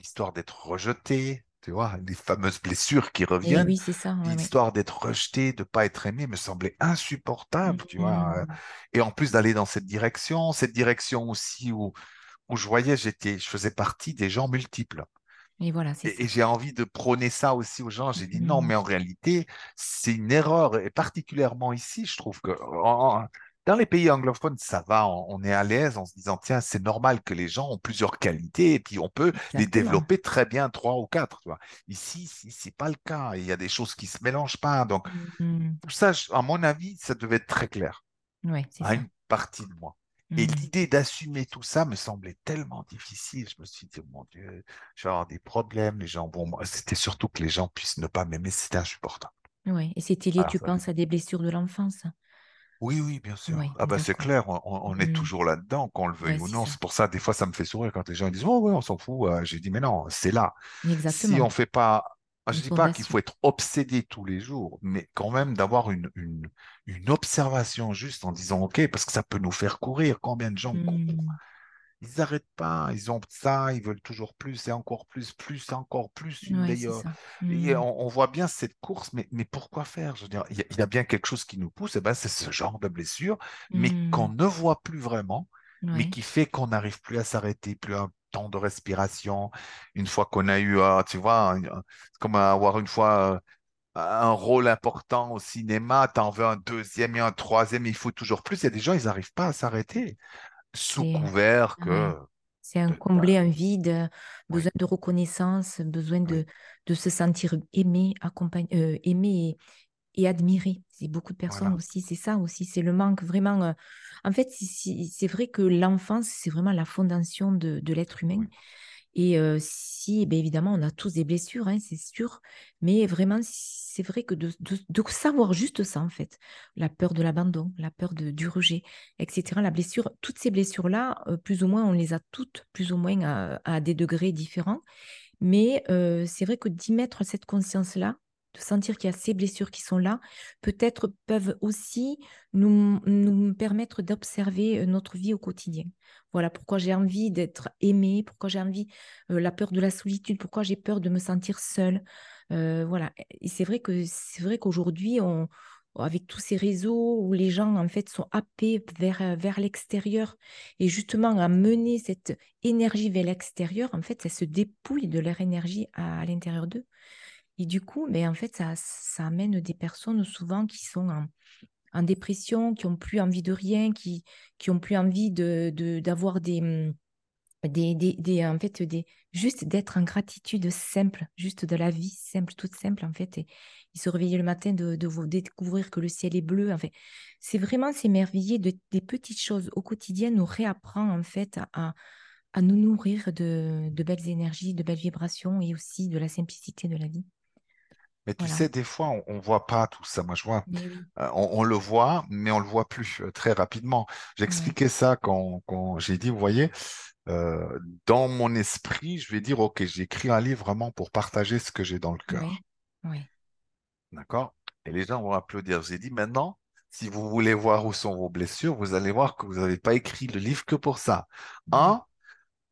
Speaker 2: l'histoire d'être rejeté, tu vois, les fameuses blessures qui
Speaker 1: Et
Speaker 2: reviennent.
Speaker 1: oui, ça.
Speaker 2: L'histoire d'être rejeté, de pas être aimé me semblait insupportable, tu vois. euh.
Speaker 1: Hmm.
Speaker 2: Et en plus d'aller dans cette direction, cette direction aussi où, où je voyais, j'étais, je faisais partie des gens multiples.
Speaker 1: Et voilà,
Speaker 2: Et, j'ai envie de prôner ça aussi aux gens. J'ai dit non, mais en réalité, c'est une erreur. Et particulièrement ici, je trouve que en- dans les pays anglophones, ça va, on, on est à l'aise en se disant, tiens, c'est normal que les gens ont plusieurs qualités et puis on peut les développer très bien, trois ou quatre. tu vois. Ici, c'est pas le cas. Il y a des choses qui se mélangent pas. Donc, tout ça, à mon avis, ça devait être très clair
Speaker 1: c'est
Speaker 2: à
Speaker 1: ça.
Speaker 2: une partie de moi. Et
Speaker 1: Mhm.
Speaker 2: l'idée d'assumer tout ça me semblait tellement difficile. Je me suis dit, mon Dieu, je vais avoir des problèmes. Les gens vont. C'était surtout que les gens puissent ne pas m'aimer. C'était insupportable.
Speaker 1: Ouais. Et c'était lié,
Speaker 2: Alors,
Speaker 1: tu penses, à des blessures de l'enfance?
Speaker 2: Oui, oui, bien
Speaker 1: Oui,
Speaker 2: sûr. Ah bah c'est clair, on, est
Speaker 1: Mhm.
Speaker 2: toujours là-dedans, qu'on le veuille
Speaker 1: Ouais,
Speaker 2: ou non. C'est pour ça, des fois, ça me fait sourire quand les gens disent, oh oui, on s'en fout. Euh, J'ai dit, mais non, c'est là. Si on fait pas, ah, je
Speaker 1: Une
Speaker 2: dis pas qu'il faut être obsédé tous les jours, mais quand même d'avoir une, une, une observation juste en disant, OK, parce que ça peut nous faire courir. Combien de gens courent? Ils n'arrêtent pas, ils ont ça, ils veulent toujours plus et encore plus, plus et encore plus, une
Speaker 1: Ouais.
Speaker 2: Et
Speaker 1: Mhm.
Speaker 2: on, on voit bien cette course, mais, mais pourquoi faire? Je veux dire, il y, a il y a bien quelque chose qui nous pousse, et ben c'est ce genre de blessure, mais qu'on
Speaker 1: Mhm.
Speaker 2: ne voit plus vraiment, mais qui fait qu'on n'arrive plus à s'arrêter, plus un temps de respiration. Une fois qu'on a eu, euh, tu vois, comme avoir une fois euh, un rôle important au cinéma, t'en veux un deuxième et un troisième, il faut toujours plus. Il y a des gens, ils n'arrivent pas à s'arrêter sous couvert que
Speaker 1: C'est un combler un vide, euh,
Speaker 2: oui,
Speaker 1: besoin de reconnaissance, besoin de, de se sentir aimé, accompagné, euh, aimé et, et admiré. C'est beaucoup de personnes
Speaker 2: voilà.
Speaker 1: aussi, c'est ça aussi, c'est le manque vraiment. euh, En fait, c'est vrai que l'enfance, c'est vraiment la fondation de, de l'être humain.
Speaker 2: Oui,
Speaker 1: Et si, bien évidemment, on a tous des blessures, hein, c'est sûr, mais vraiment, c'est vrai que de, savoir juste ça, en fait, la peur de l'abandon, la peur de, du rejet, etc., la blessure, toutes ces blessures-là, plus ou moins, on les a toutes, plus ou moins, à, des degrés différents. Mais c'est vrai que d'y mettre cette conscience-là, de sentir qu'il y a ces blessures qui sont là, peut-être peuvent aussi nous, nous permettre d'observer euh, notre vie au quotidien. Voilà pourquoi j'ai envie d'être aimée, pourquoi j'ai envie, euh, la peur de la solitude, pourquoi j'ai peur de me sentir seule. Euh, voilà. Et c'est vrai que c'est vrai qu'aujourd'hui, on, avec tous ces réseaux où les gens en fait sont happés vers, vers l'extérieur et justement à mener cette énergie vers l'extérieur, en fait, ça se dépouille de leur énergie à l'intérieur d'eux. Et du coup, mais en fait, ça, amène des personnes souvent qui sont en, dépression, qui ont plus envie de rien, qui, qui ont plus envie d'avoir des, hum, des, en fait, juste d'être en gratitude simple, juste de la vie simple, toute simple, en fait. Et se réveillent le matin de, de découvrir que le ciel est bleu. En fait, c'est vraiment s'émerveiller de, des petites choses au quotidien, nous réapprend, en fait, à, nous nourrir de belles énergies, de belles vibrations et aussi de la simplicité de la vie.
Speaker 2: Mais tu
Speaker 1: Voilà.
Speaker 2: sais, des fois, on, on voit pas tout ça. Moi, je vois,
Speaker 1: oui,
Speaker 2: euh, on, on le voit, mais on le voit plus euh, très rapidement. J'expliquais ça quand, quand j'ai dit, vous voyez, euh, dans mon esprit, je vais dire, OK, j'ai écrit un livre vraiment pour partager ce que j'ai dans le cœur.
Speaker 1: ouais.
Speaker 2: D'accord? Et les gens vont applaudir. J'ai dit, maintenant, si vous voulez voir où sont vos blessures, vous allez voir que vous n'avez pas écrit le livre que pour ça. Un,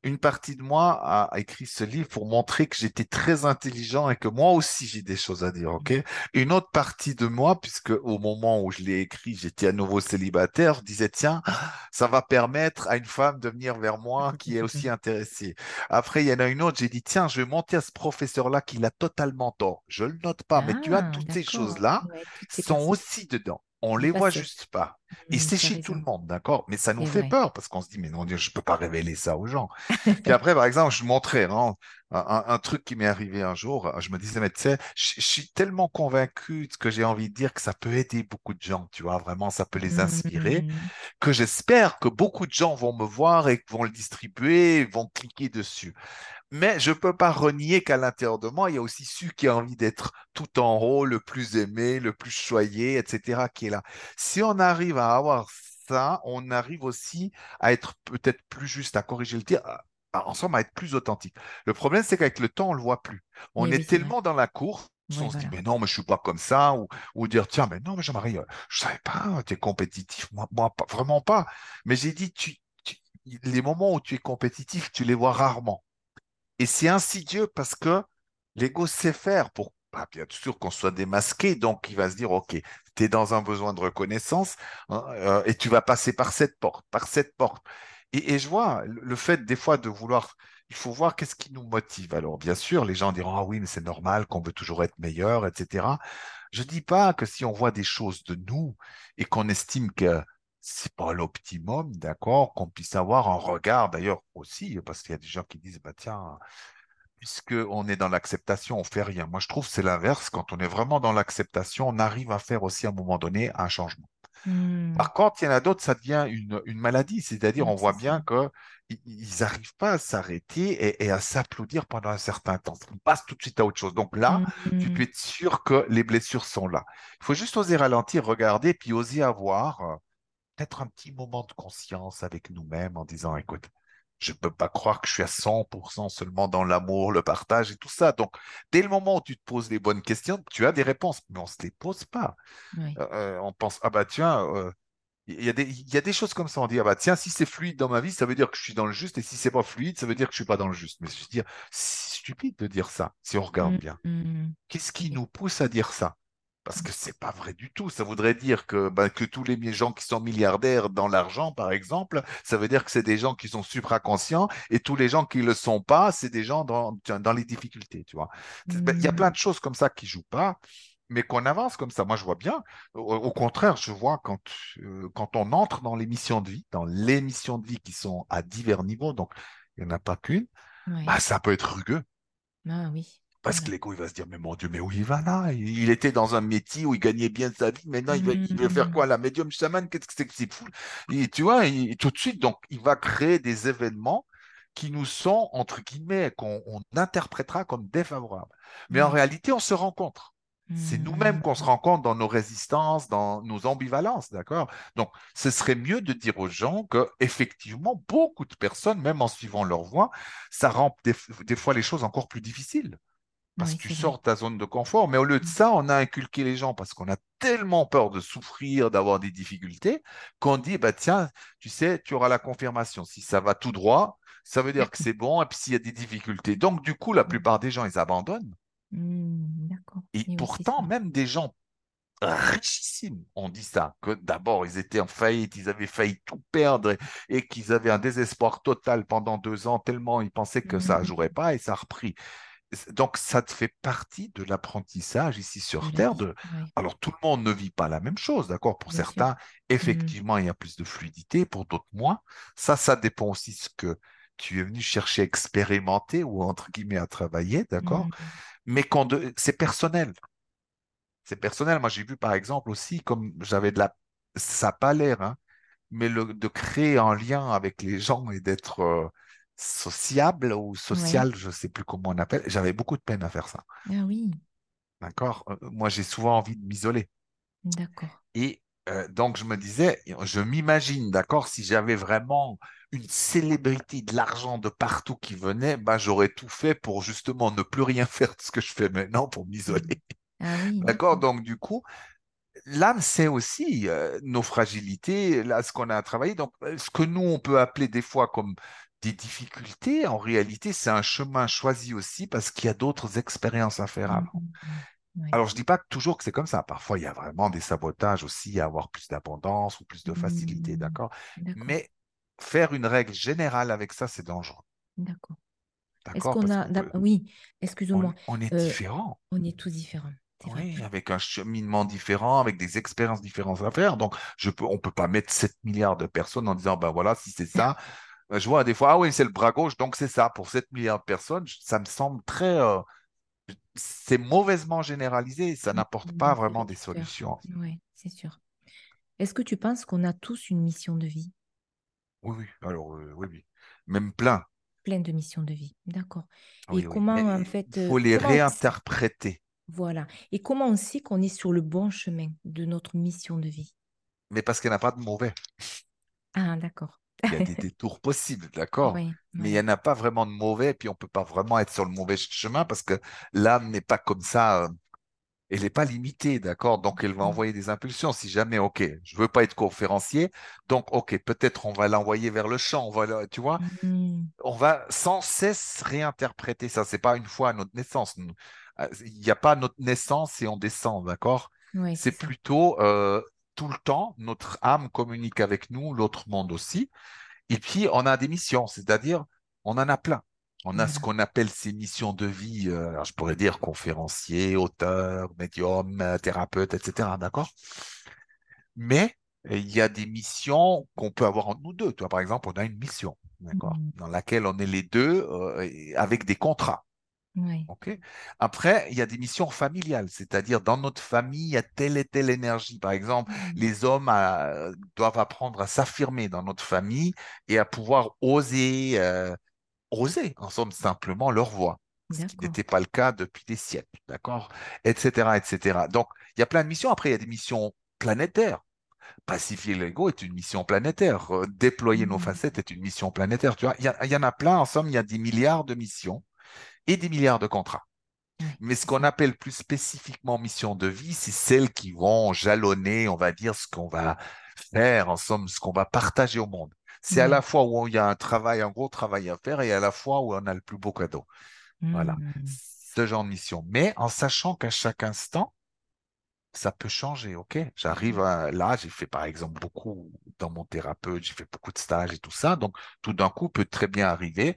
Speaker 2: une partie de moi a écrit ce livre pour montrer que j'étais très intelligent et que moi aussi j'ai des choses à dire, ok? Une autre partie de moi, puisque au moment où je l'ai écrit, j'étais à nouveau célibataire, je disais, tiens, ça va permettre à une femme de venir vers moi qui est aussi intéressée. Après, il y en a une autre, j'ai dit, tiens, je vais monter à ce professeur-là qui a totalement tort. Je le note pas, mais tu as
Speaker 1: Ah,
Speaker 2: toutes ces choses-là
Speaker 1: Ouais,
Speaker 2: sont aussi dedans. On les voit juste pas. Et
Speaker 1: Mm,
Speaker 2: c'est chez tout le monde, d'accord? Mais ça nous fait
Speaker 1: vrai.
Speaker 2: peur parce qu'on se dit, mais non, je peux pas révéler ça aux gens. Puis après, par exemple, je montrais hein, un, truc qui m'est arrivé un jour. Je me disais, mais tu sais, je, je suis tellement convaincu de ce que j'ai envie de dire que ça peut aider beaucoup de gens, tu vois, vraiment, ça peut les inspirer,
Speaker 1: Mm,
Speaker 2: que j'espère que beaucoup de gens vont me voir et vont le distribuer, vont cliquer dessus. Mais je ne peux pas renier qu'à l'intérieur de moi, il y a aussi celui qui a envie d'être tout en haut, le plus aimé, le plus choyé, etc., qui est là. Si on arrive à avoir ça, on arrive aussi à être peut-être plus juste, à corriger le tir, à- à- ensemble, à être plus authentique. Le problème, c'est qu'avec le temps, on ne le voit plus. On
Speaker 1: oui,
Speaker 2: est tellement dans la course,
Speaker 1: Oui,
Speaker 2: on se dit, mais non, mais je suis pas comme ça, ou, ou dire, tiens, mais non, mais Jean-Marie, euh, je savais pas, tu es compétitif, moi, moi, pas- vraiment pas. Mais j'ai dit, tu, tu- les moments où tu es compétitif, tu les vois rarement. Et c'est insidieux parce que l'ego sait faire pour, bah, bien sûr, qu'on soit démasqué. Donc, il va se dire, OK, tu es dans un besoin de reconnaissance hein, euh, et tu vas passer par cette porte, par cette porte. Et, et je vois le fait des fois de vouloir il faut voir qu'est-ce qui nous motive. Alors, bien sûr, les gens diront, ah oui, mais c'est normal qu'on veut toujours être meilleur, etc. Je dis pas que si on voit des choses de nous et qu'on estime que c'est pas l'optimum, d'accord, qu'on puisse avoir un regard, d'ailleurs aussi, parce qu'il y a des gens qui disent, bah tiens, puisqu'on est dans l'acceptation, on fait rien. Moi, je trouve que c'est l'inverse. Quand on est vraiment dans l'acceptation, on arrive à faire aussi à un moment donné un changement.
Speaker 1: Hmm.
Speaker 2: Par contre, il y en a d'autres, ça devient une, une maladie. C'est-à-dire, on voit bien qu'ils n'arrivent pas à s'arrêter et, et à s'applaudir pendant un certain temps. On passe tout de suite à autre chose. Donc là, tu peux
Speaker 1: Hmm.
Speaker 2: être sûr que les blessures sont là. Il faut juste oser ralentir, regarder, puis oser avoir euh, peut-être un petit moment de conscience avec nous-mêmes en disant, écoute, je ne peux pas croire que je suis à 100% seulement dans l'amour, le partage et tout ça. Donc, dès le moment où tu te poses les bonnes questions, tu as des réponses, mais on ne se les pose pas.
Speaker 1: Oui.
Speaker 2: Euh, euh, on pense, ah bah tiens, euh, il y a des, il y a des choses comme ça. On dit, ah bah tiens, si c'est fluide dans ma vie, ça veut dire que je suis dans le juste, et si c'est pas fluide, ça veut dire que je suis pas dans le juste. Mais je veux dire, c'est stupide de dire ça, si on regarde
Speaker 1: Hmm.
Speaker 2: bien.
Speaker 1: Hmm.
Speaker 2: Qu'est-ce qui nous pousse à dire ça? Parce que c'est pas vrai du tout. Ça voudrait dire que, que tous les gens qui sont milliardaires dans l'argent, par exemple, ça veut dire que c'est des gens qui sont supraconscients et tous les gens qui le sont pas, c'est des gens dans, dans les difficultés, tu vois. Ben, Il y a plein de choses comme ça qui jouent pas, mais qu'on avance comme ça. Moi, je vois bien. Au, au contraire, je vois quand, euh, quand on entre dans les missions de vie, dans les missions de vie qui sont à divers niveaux, donc il n'y en a pas qu'une, bah, ça peut être rugueux.
Speaker 1: Ah oui.
Speaker 2: Parce que l'ego, il va se dire, mais mon Dieu, mais où il va là? Il était dans un métier où il gagnait bien sa vie. Maintenant, il veut, il veut faire quoi? La médium chaman, qu'est-ce que c'est que c'est fou? Et tu vois, il- tout de suite, donc, il va créer des événements qui nous sont, entre guillemets, qu'on on interprétera comme défavorables. Mais en
Speaker 1: Oui.
Speaker 2: réalité, on se rencontre. C'est nous-mêmes qu'on se rencontre dans nos résistances, dans nos ambivalences, d'accord? Donc, ce serait mieux de dire aux gens que, effectivement, beaucoup de personnes, même en suivant leur voie, ça rend des, des fois les choses encore plus difficiles parce
Speaker 1: Oui,
Speaker 2: que tu sors de ta zone de confort. Mais au lieu de ça, on a inculqué les gens parce qu'on a tellement peur de souffrir, d'avoir des difficultés, qu'on dit, bah, tiens, tu sais, tu auras la confirmation. Si ça va tout droit, ça veut dire que c'est bon, et puis s'il y a des difficultés. Donc, du coup, la plupart des gens, ils abandonnent.
Speaker 1: D'accord.
Speaker 2: Et pourtant, même des gens richissimes ont dit ça, que d'abord, ils étaient en faillite, ils avaient failli tout perdre et, et qu'ils avaient un désespoir total pendant deux ans, tellement ils pensaient que ça ne jouerait pas et ça a repris. Donc, ça te fait partie de l'apprentissage ici sur Terre.
Speaker 1: vie.
Speaker 2: De...
Speaker 1: Oui.
Speaker 2: Alors, tout le monde ne vit pas la même chose, d'accord? Pour
Speaker 1: Bien
Speaker 2: certains,
Speaker 1: Hmm.
Speaker 2: effectivement, il y a plus de fluidité, pour d'autres, moins. Ça, ça dépend aussi de ce que tu es venu chercher à expérimenter ou, entre guillemets, à travailler, d'accord?
Speaker 1: Hmm.
Speaker 2: Mais quand de... c'est personnel. C'est personnel. Moi, j'ai vu, par exemple, aussi, comme j'avais de la... Ça n'a pas l'air, hein, mais le... de créer un lien avec les gens et d'être... euh, sociable ou social, je ne sais plus comment on appelle. J'avais beaucoup de peine à faire ça.
Speaker 1: Ah oui.
Speaker 2: D'accord? Euh, Moi, j'ai souvent envie de m'isoler.
Speaker 1: D'accord.
Speaker 2: Et euh, donc, je me disais, je m'imagine, d'accord, si j'avais vraiment une célébrité de l'argent de partout qui venait, bah, j'aurais tout fait pour justement ne plus rien faire de ce que je fais maintenant pour m'isoler.
Speaker 1: Ah oui,
Speaker 2: D'accord? Donc, du coup, l'âme, c'est aussi euh, nos fragilités, là, ce qu'on a à travailler. Donc, euh, ce que nous, on peut appeler des fois comme des difficultés, en réalité, c'est un chemin choisi aussi parce qu'il y a d'autres expériences à faire avant.
Speaker 1: Oui.
Speaker 2: Alors, je dis pas toujours que c'est comme ça. Parfois, il y a vraiment des sabotages aussi à avoir plus d'abondance ou plus de facilité,
Speaker 1: Hmm.
Speaker 2: d'accord? Mais faire une règle générale avec ça, c'est dangereux,
Speaker 1: D'accord. Est-ce
Speaker 2: d'accord?
Speaker 1: qu'on a...
Speaker 2: qu'on peut,
Speaker 1: Oui,
Speaker 2: on,
Speaker 1: excuse-moi.
Speaker 2: on est
Speaker 1: Euh,
Speaker 2: différent.
Speaker 1: on est tous différents. Vrai.
Speaker 2: Oui, avec un cheminement différent, avec des expériences différentes à faire. Donc, je peux, on peut pas mettre 7 milliards de personnes en disant, ben voilà, si c'est ça. Je vois des fois, ah oui, c'est le bras gauche, donc c'est ça. Pour 7 milliards de personnes, ça me semble très, euh, c'est mauvaisement généralisé. Ça n'apporte pas vraiment des solutions.
Speaker 1: Oui, c'est sûr. Est-ce que tu penses qu'on a tous une mission de vie?
Speaker 2: Oui, oui, alors, euh, oui, oui. Même plein.
Speaker 1: Plein de missions de vie. D'accord. Et
Speaker 2: Oui,
Speaker 1: comment,
Speaker 2: Mais
Speaker 1: en
Speaker 2: il
Speaker 1: fait, euh,
Speaker 2: faut les réinterpréter.
Speaker 1: voilà. Et comment on sait qu'on est sur le bon chemin de notre mission de vie?
Speaker 2: Mais parce qu'il n'y en a pas de mauvais.
Speaker 1: Ah, d'accord.
Speaker 2: Il y a des détours possibles, d'accord?
Speaker 1: Oui,
Speaker 2: Mais il n'y en a pas vraiment de mauvais, puis on ne peut pas vraiment être sur le mauvais chemin parce que l'âme n'est pas comme ça. euh, elle n'est pas limitée, d'accord? Donc, elle va
Speaker 1: Hmm.
Speaker 2: envoyer des impulsions. Si jamais, OK, je veux pas être conférencier, donc, OK, peut-être on va l'envoyer vers le champ, on va tu vois?
Speaker 1: Hmm.
Speaker 2: On va sans cesse réinterpréter ça. C'est pas une fois à notre naissance. Euh, Il n'y a pas notre naissance et on descend, d'accord?
Speaker 1: Oui, c'est
Speaker 2: plutôt euh, tout le temps, notre âme communique avec nous, l'autre monde aussi. Et puis, on a des missions, c'est-à-dire, on en a plein. On a ce qu'on appelle ces missions de vie, euh, alors je pourrais dire conférencier, auteur, médium, euh, thérapeute, etc. D'accord? Mais il y a des missions qu'on peut avoir entre nous deux. Toi, par exemple, on a une mission, d'accord,
Speaker 1: Mhm.
Speaker 2: dans laquelle on est les deux euh, avec des contrats.
Speaker 1: Oui.
Speaker 2: Après, il y a des missions familiales, c'est-à-dire dans notre famille, il y a telle et telle énergie. Par exemple,
Speaker 1: Mhm.
Speaker 2: les hommes euh, doivent apprendre à s'affirmer dans notre famille et à pouvoir oser, euh, oser, en somme, simplement leur voix, ce qui n'était pas le cas depuis des siècles, d'accord, etc., etc. Donc, il y a plein de missions. Après, il y a des missions planétaires. Pacifier l'ego est une mission planétaire. Euh, Déployer nos
Speaker 1: Mhm.
Speaker 2: facettes est une mission planétaire. Tu vois, il y, y en a plein. En somme, il y a des milliards de missions et des milliards de contrats. Mais ce qu'on appelle plus spécifiquement mission de vie, c'est celles qui vont jalonner, on va dire, ce qu'on va faire, en somme, ce qu'on va partager au monde. C'est à
Speaker 1: Oui.
Speaker 2: la fois où il y a un travail, un gros travail à faire, et à la fois où on a le plus beau cadeau. Voilà,
Speaker 1: Mhm.
Speaker 2: ce genre de mission. Mais en sachant qu'à chaque instant, ça peut changer, ok? J'arrive à- là, j'ai fait par exemple beaucoup dans mon thérapeute, j'ai fait beaucoup de stages et tout ça, donc tout d'un coup peut très bien arriver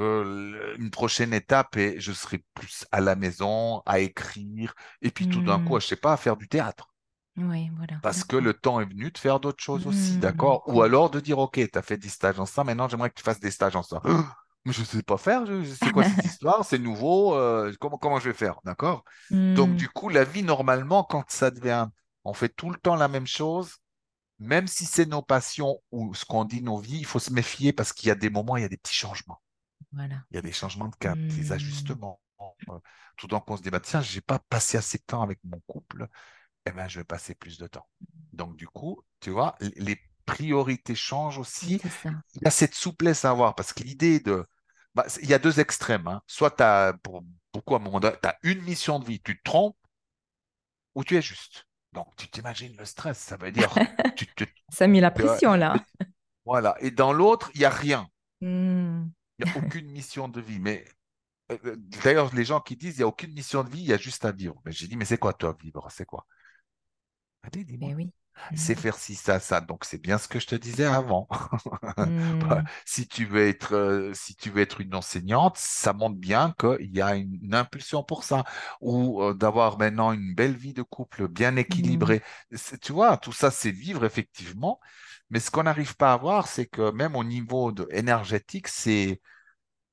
Speaker 2: une prochaine étape est je serai plus à la maison, à écrire, et puis tout d'un coup,
Speaker 1: Mhm.
Speaker 2: je sais pas, à faire du théâtre.
Speaker 1: Oui, voilà.
Speaker 2: Parce que le temps est venu de faire d'autres choses aussi,
Speaker 1: Mhm.
Speaker 2: d'accord? Ou alors de dire, OK, tu as fait des stages en ça, maintenant j'aimerais que tu fasses des stages en ça. Mais je ne sais pas faire, je- c'est quoi cette histoire? C'est nouveau, euh, comment, comment je vais faire, d'accord? Donc
Speaker 1: Mhm.
Speaker 2: du coup, la vie, normalement, quand ça devient, on fait tout le temps la même chose, même si c'est nos passions ou ce qu'on dit nos vies, il faut se méfier parce qu'il y a des moments, il y a des petits changements.
Speaker 1: Voilà,
Speaker 2: Il y a des changements de cap, des
Speaker 1: Mhm.
Speaker 2: ajustements. Euh, Tout d'un coup, on se dit, bah, tiens, j'ai pas passé assez de temps avec mon couple eh ben, je vais passer plus de temps. Donc, du coup, tu vois, les priorités changent aussi. Il y a cette souplesse à avoir parce que l'idée de. bah, il y a deux extrêmes. hein. Soit tu as, pour beaucoup à un moment donné, tu as une mission de vie, tu te trompes ou tu es juste. Donc, tu t'imagines le stress, ça veut dire. Tu,
Speaker 1: Ça mis la pression là.
Speaker 2: voilà. Et dans l'autre, il n'y a rien.
Speaker 1: Mhm.
Speaker 2: Il n'y a aucune mission de vie. Mais euh, euh, d'ailleurs, les gens qui disent il n'y a aucune mission de vie, il y a juste à vivre. Mais j'ai dit, mais c'est quoi toi, vivre? C'est quoi? Allez, dis-moi.
Speaker 1: Oui.
Speaker 2: c'est
Speaker 1: Mhm.
Speaker 2: faire ci, ça, ça. Donc, c'est bien ce que je te disais avant. Bah,
Speaker 1: Mhm.
Speaker 2: Si tu veux être, euh, si tu veux être une enseignante, ça montre bien qu'il y a une, une impulsion pour ça. Ou euh, d'avoir maintenant une belle vie de couple bien
Speaker 1: Mhm.
Speaker 2: équilibrée. Tu vois, tout ça, c'est vivre effectivement. Mais ce qu'on n'arrive pas à voir, c'est que même au niveau de, énergétique, c'est,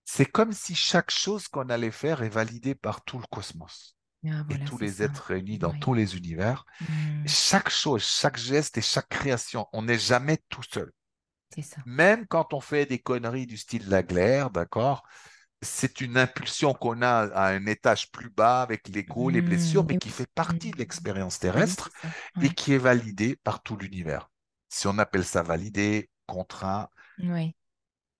Speaker 2: c'est comme si chaque chose qu'on allait faire est validée par tout le cosmos
Speaker 1: Ah,
Speaker 2: et tous les
Speaker 1: ça.
Speaker 2: êtres réunis dans
Speaker 1: Oui.
Speaker 2: tous les univers.
Speaker 1: Mhm.
Speaker 2: Chaque chose, chaque geste et chaque création, on n'est jamais tout seul.
Speaker 1: C'est ça.
Speaker 2: Même quand on fait des conneries du style la glaire, d'accord, c'est une impulsion qu'on a à un étage plus bas avec l'ego, les blessures, mais qui
Speaker 1: oui.
Speaker 2: fait partie de
Speaker 1: Mhm.
Speaker 2: l'expérience
Speaker 1: oui,
Speaker 2: terrestre et qui est validée par tout l'univers. Si on appelle ça validé, contraint
Speaker 1: Oui.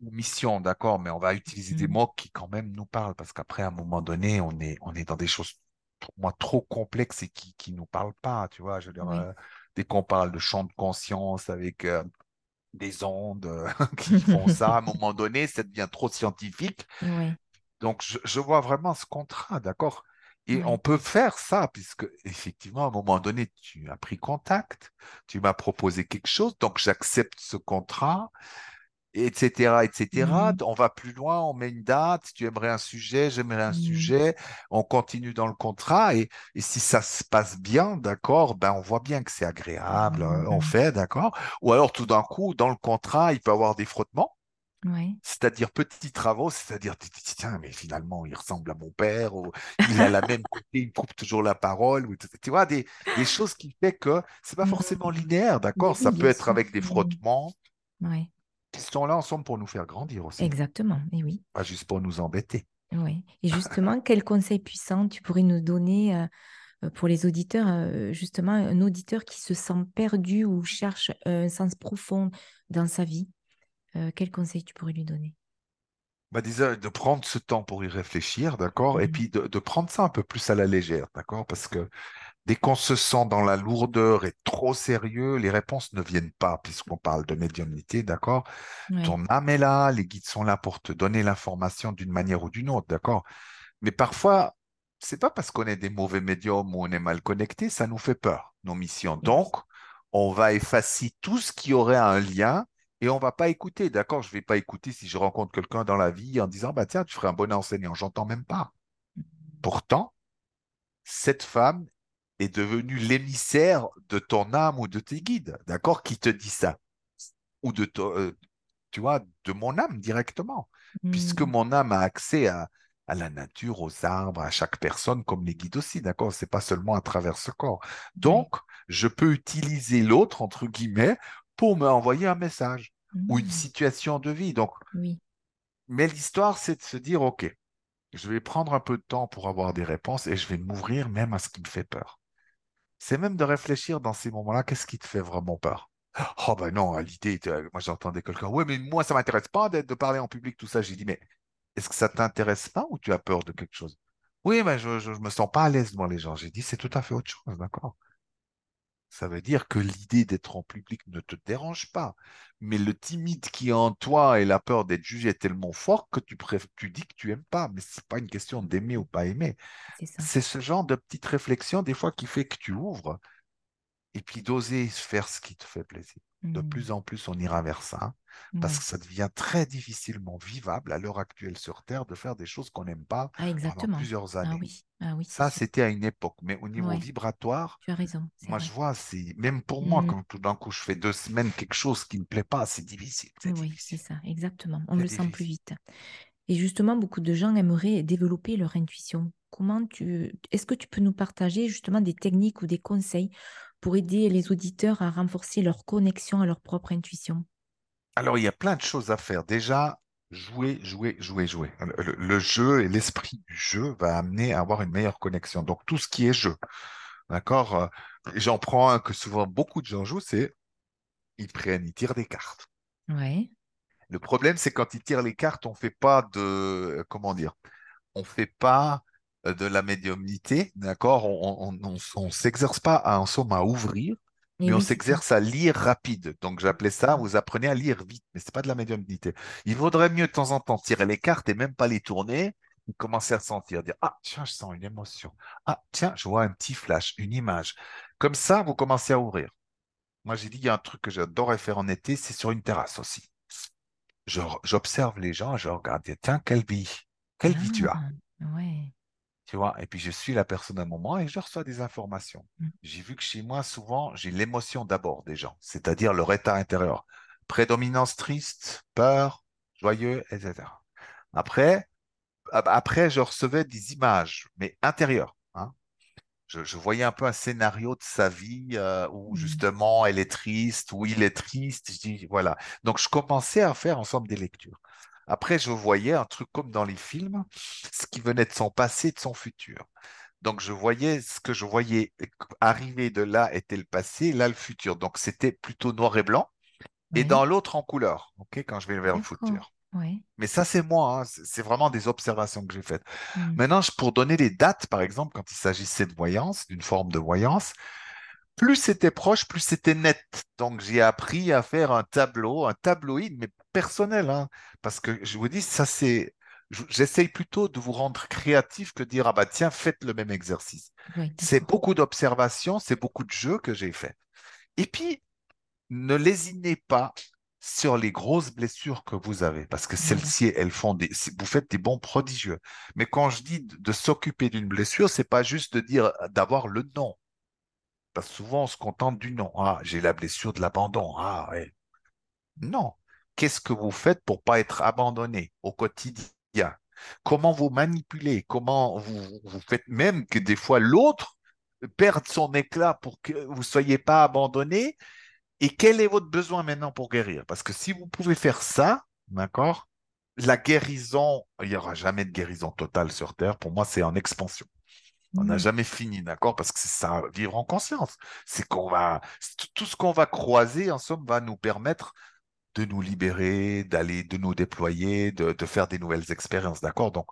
Speaker 2: ou mission, d'accord, mais on va utiliser des
Speaker 1: Mhm.
Speaker 2: mots qui quand même nous parlent parce qu'après, à un moment donné, on est, on est dans des choses pour moi trop complexes et qui qui nous parlent pas, tu vois. Je veux dire,
Speaker 1: Oui.
Speaker 2: euh, dès qu'on parle de champ de conscience avec euh, des ondes euh, qui font ça, à un moment donné, ça devient trop scientifique.
Speaker 1: Oui.
Speaker 2: Donc, je, je vois vraiment ce contrat, d'accord? Et on peut faire ça, puisque effectivement, à un moment donné, tu as pris contact, tu m'as proposé quelque chose, donc j'accepte ce contrat, etc., etc.
Speaker 1: Mhm.
Speaker 2: On va plus loin, on met une date, tu aimerais un sujet, j'aimerais un
Speaker 1: Mhm.
Speaker 2: sujet, on continue dans le contrat, et, et si ça se passe bien, d'accord, ben on voit bien que c'est agréable, euh, on fait, d'accord? Ou alors tout d'un coup, dans le contrat, il peut y avoir des frottements.
Speaker 1: Oui.
Speaker 2: C'est-à-dire petits travaux, c'est-à-dire, tiens, mais finalement, il ressemble à mon père, ou il a la même côté, il coupe toujours la parole, ou, tu vois, des, des choses qui fait que c'est pas forcément
Speaker 1: Mhm.
Speaker 2: linéaire, d'accord?
Speaker 1: oui,
Speaker 2: Ça peut être
Speaker 1: sûr.
Speaker 2: avec des frottements,
Speaker 1: Oui.
Speaker 2: qui sont là ensemble pour nous faire grandir aussi,
Speaker 1: Exactement. Et oui.
Speaker 2: pas juste pour nous embêter.
Speaker 1: Oui. Et justement, quel conseil puissant tu pourrais nous donner euh, euh, pour les auditeurs, euh, justement, un auditeur qui se sent perdu ou cherche un sens profond dans sa vie? Euh, quel conseil tu pourrais lui donner?
Speaker 2: Bah, déjà, de prendre ce temps pour y réfléchir, d'accord? Et
Speaker 1: Mhm.
Speaker 2: puis de, de prendre ça un peu plus à la légère, d'accord? Parce que Dès qu'on se sent dans la lourdeur et trop sérieux, les réponses ne viennent pas, puisqu'on parle de médiumnité, d'accord? Ton âme est là, les guides sont là pour te donner l'information d'une manière ou d'une autre, d'accord? Mais parfois, c'est pas parce qu'on est des mauvais médiums ou on est mal connecté, ça nous fait peur, nos missions. Donc, on va effacer tout ce qui aurait un lien Et on va pas écouter, d'accord? Je vais pas écouter si je rencontre quelqu'un dans la vie en disant, bah tiens, tu ferais un bon enseignant. J'entends même pas. Pourtant, cette femme est devenue l'émissaire de ton âme ou de tes guides, d'accord? Qui te dit ça? Ou de, euh, tu vois, de mon âme directement, puisque
Speaker 1: Hmm,
Speaker 2: mon âme a accès à, à la nature, aux arbres, à chaque personne, comme les guides aussi, d'accord? C'est pas seulement à travers ce corps. Donc, je peux utiliser l'autre, entre guillemets, pour me envoyer un message ou une
Speaker 1: Hmm,
Speaker 2: situation de vie. Donc,
Speaker 1: oui,
Speaker 2: mais l'histoire, c'est de se dire, OK, je vais prendre un peu de temps pour avoir des réponses et je vais m'ouvrir même à ce qui me fait peur. C'est même de réfléchir dans ces moments-là, qu'est-ce qui te fait vraiment peur? Oh ben non, à l'idée, moi j'entendais quelqu'un, ouais, mais moi ça m'intéresse pas d'être de parler en public, tout ça. J'ai dit, mais est-ce que ça t'intéresse pas ou tu as peur de quelque chose? Oui, mais je, je, je me sens pas à l'aise devant les gens. J'ai dit, c'est tout à fait autre chose, d'accord? Ça veut dire que l'idée d'être en public ne te dérange pas. Mais le timide qui est en toi et la peur d'être jugé est tellement fort que tu, préf- tu dis que tu aimes pas. Mais c'est pas une question d'aimer ou pas aimer.
Speaker 1: C'est
Speaker 2: ce genre de petite réflexion des fois qui fait que tu ouvres et puis d'oser faire ce qui te fait plaisir. De
Speaker 1: Hmm,
Speaker 2: plus en plus, on ira vers ça parce que ça devient très difficilement vivable à l'heure actuelle sur Terre de faire des choses qu'on n'aime pas
Speaker 1: Ah,
Speaker 2: pendant plusieurs
Speaker 1: Ah
Speaker 2: années.
Speaker 1: oui, ah oui,
Speaker 2: Ça, c'était à une époque. Mais au niveau
Speaker 1: Ouais,
Speaker 2: vibratoire,
Speaker 1: tu as raison,
Speaker 2: moi, je vois, c'est même pour moi,
Speaker 1: Hmm,
Speaker 2: quand tout d'un coup, je fais deux semaines quelque chose qui ne me plaît pas, c'est difficile, c'est
Speaker 1: oui, c'est ça, exactement. On le sent plus vite. Et justement, beaucoup de gens aimeraient développer leur intuition. Comment tu, est-ce que tu peux nous partager justement des techniques ou des conseils pour aider les auditeurs à renforcer leur connexion à leur propre intuition?
Speaker 2: Alors, il y a plein de choses à faire. Déjà, jouer, jouer, jouer, jouer. Le, jeu et l'esprit du jeu va amener à avoir une meilleure connexion. Donc, tout ce qui est jeu, d'accord? euh, J'en prends un que souvent beaucoup de gens jouent, c'est ils prennent, ils tirent des cartes.
Speaker 1: Ouais,
Speaker 2: Le problème, c'est quand ils tirent les cartes, on fait pas de, euh, comment dire? on fait pas de la médiumnité, d'accord? On, on s'exerce pas à, en somme à ouvrir, mais on
Speaker 1: oui,
Speaker 2: s'exerce à lire rapide. Donc j'appelais ça, vous apprenez à lire vite, mais c'est pas de la médiumnité. Il vaudrait mieux de temps en temps tirer les cartes et même pas les tourner, et commencer à sentir, dire, ah, tiens, je sens une émotion. Ah, tiens, je vois un petit flash, une image. Comme ça, vous commencez à ouvrir. Moi, j'ai dit, il y a un truc que j'adorais faire en été, c'est sur une terrasse aussi. J'observe les gens, je regarde, tiens, quelle vie, quelle vie tu as?
Speaker 1: Ah, ouais.
Speaker 2: Tu vois, et puis je suis la personne à un moment et je reçois des informations.
Speaker 1: Mm.
Speaker 2: J'ai vu que chez moi, souvent, j'ai l'émotion d'abord des gens, c'est-à-dire leur état intérieur. Prédominance triste, peur, joyeux, etc. Après, après, je recevais des images, mais intérieures. hein. Je, je voyais un peu un scénario de sa vie euh, où
Speaker 1: Mm.
Speaker 2: justement elle est triste, où il est triste. Je dis, voilà. Donc je commençais à faire ensemble des lectures. Après, je voyais un truc comme dans les films, ce qui venait de son passé, de son futur. Donc je voyais ce que je voyais arriver de là était le passé, là le futur. Donc c'était plutôt noir et blanc, et dans l'autre en couleur, ok, quand je vais vers le futur.
Speaker 1: Ouais.
Speaker 2: Mais ça, c'est moi, hein, c'est vraiment des observations que j'ai faites.
Speaker 1: Mm.
Speaker 2: Maintenant, pour donner les dates, par exemple, quand il s'agissait de voyance, d'une forme de voyance, plus c'était proche, plus c'était net. Donc, j'ai appris à faire un tableau, un tabloïd, mais personnel, hein, parce que je vous dis, ça c'est, je- j'essaye plutôt de vous rendre créatif que de dire, ah bah tiens, faites le même exercice. C'est beaucoup d'observations, c'est beaucoup de jeux que j'ai fait. Et puis, ne lésinez pas sur les grosses blessures que vous avez, parce que celles-ci, elles font des, vous faites des bons prodigieux. Mais quand je dis de, de s'occuper d'une blessure, c'est pas juste de dire d'avoir le nom. Parce que souvent, on se contente du nom. Ah, j'ai la blessure de l'abandon. Ah, ouais. Non. Qu'est-ce que vous faites pour pas être abandonné au quotidien? Comment vous manipulez? Comment vous, vous faites même que des fois l'autre perde son éclat pour que vous soyez pas abandonné? Et quel est votre besoin maintenant pour guérir? Parce que si vous pouvez faire ça, d'accord, la guérison, il n'y aura jamais de guérison totale sur Terre. Pour moi, c'est en expansion. On n'a jamais fini, d'accord? Parce que c'est ça, vivre en conscience. C'est qu'on va, tout ce qu'on va croiser, en somme, va nous permettre de nous libérer, d'aller, de nous déployer, de, de faire des nouvelles expériences, d'accord? Donc,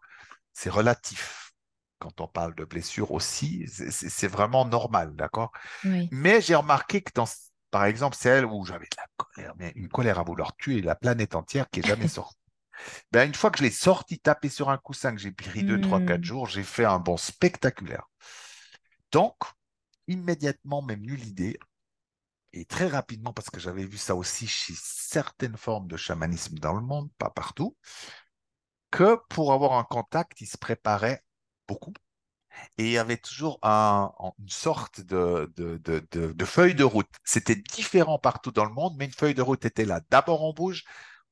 Speaker 2: c'est relatif. Quand on parle de blessure aussi, c'est vraiment normal, d'accord?
Speaker 1: Oui.
Speaker 2: Mais j'ai remarqué que dans, par exemple, celle où j'avais de la colère, mais une colère à vouloir tuer la planète entière qui est jamais sortie. Ben, une fois que je l'ai sorti, tapé sur un coussin, que j'ai pris deux, trois, quatre
Speaker 1: Mm.
Speaker 2: jours, j'ai fait un bond spectaculaire. Donc, immédiatement, même nulle idée, et très rapidement, parce que j'avais vu ça aussi chez certaines formes de chamanisme dans le monde, pas partout, que pour avoir un contact, il se préparait beaucoup. Et il y avait toujours un- une sorte de, de, de, de- de feuille de route. C'était différent partout dans le monde, mais une feuille de route était là. D'abord, on bouge,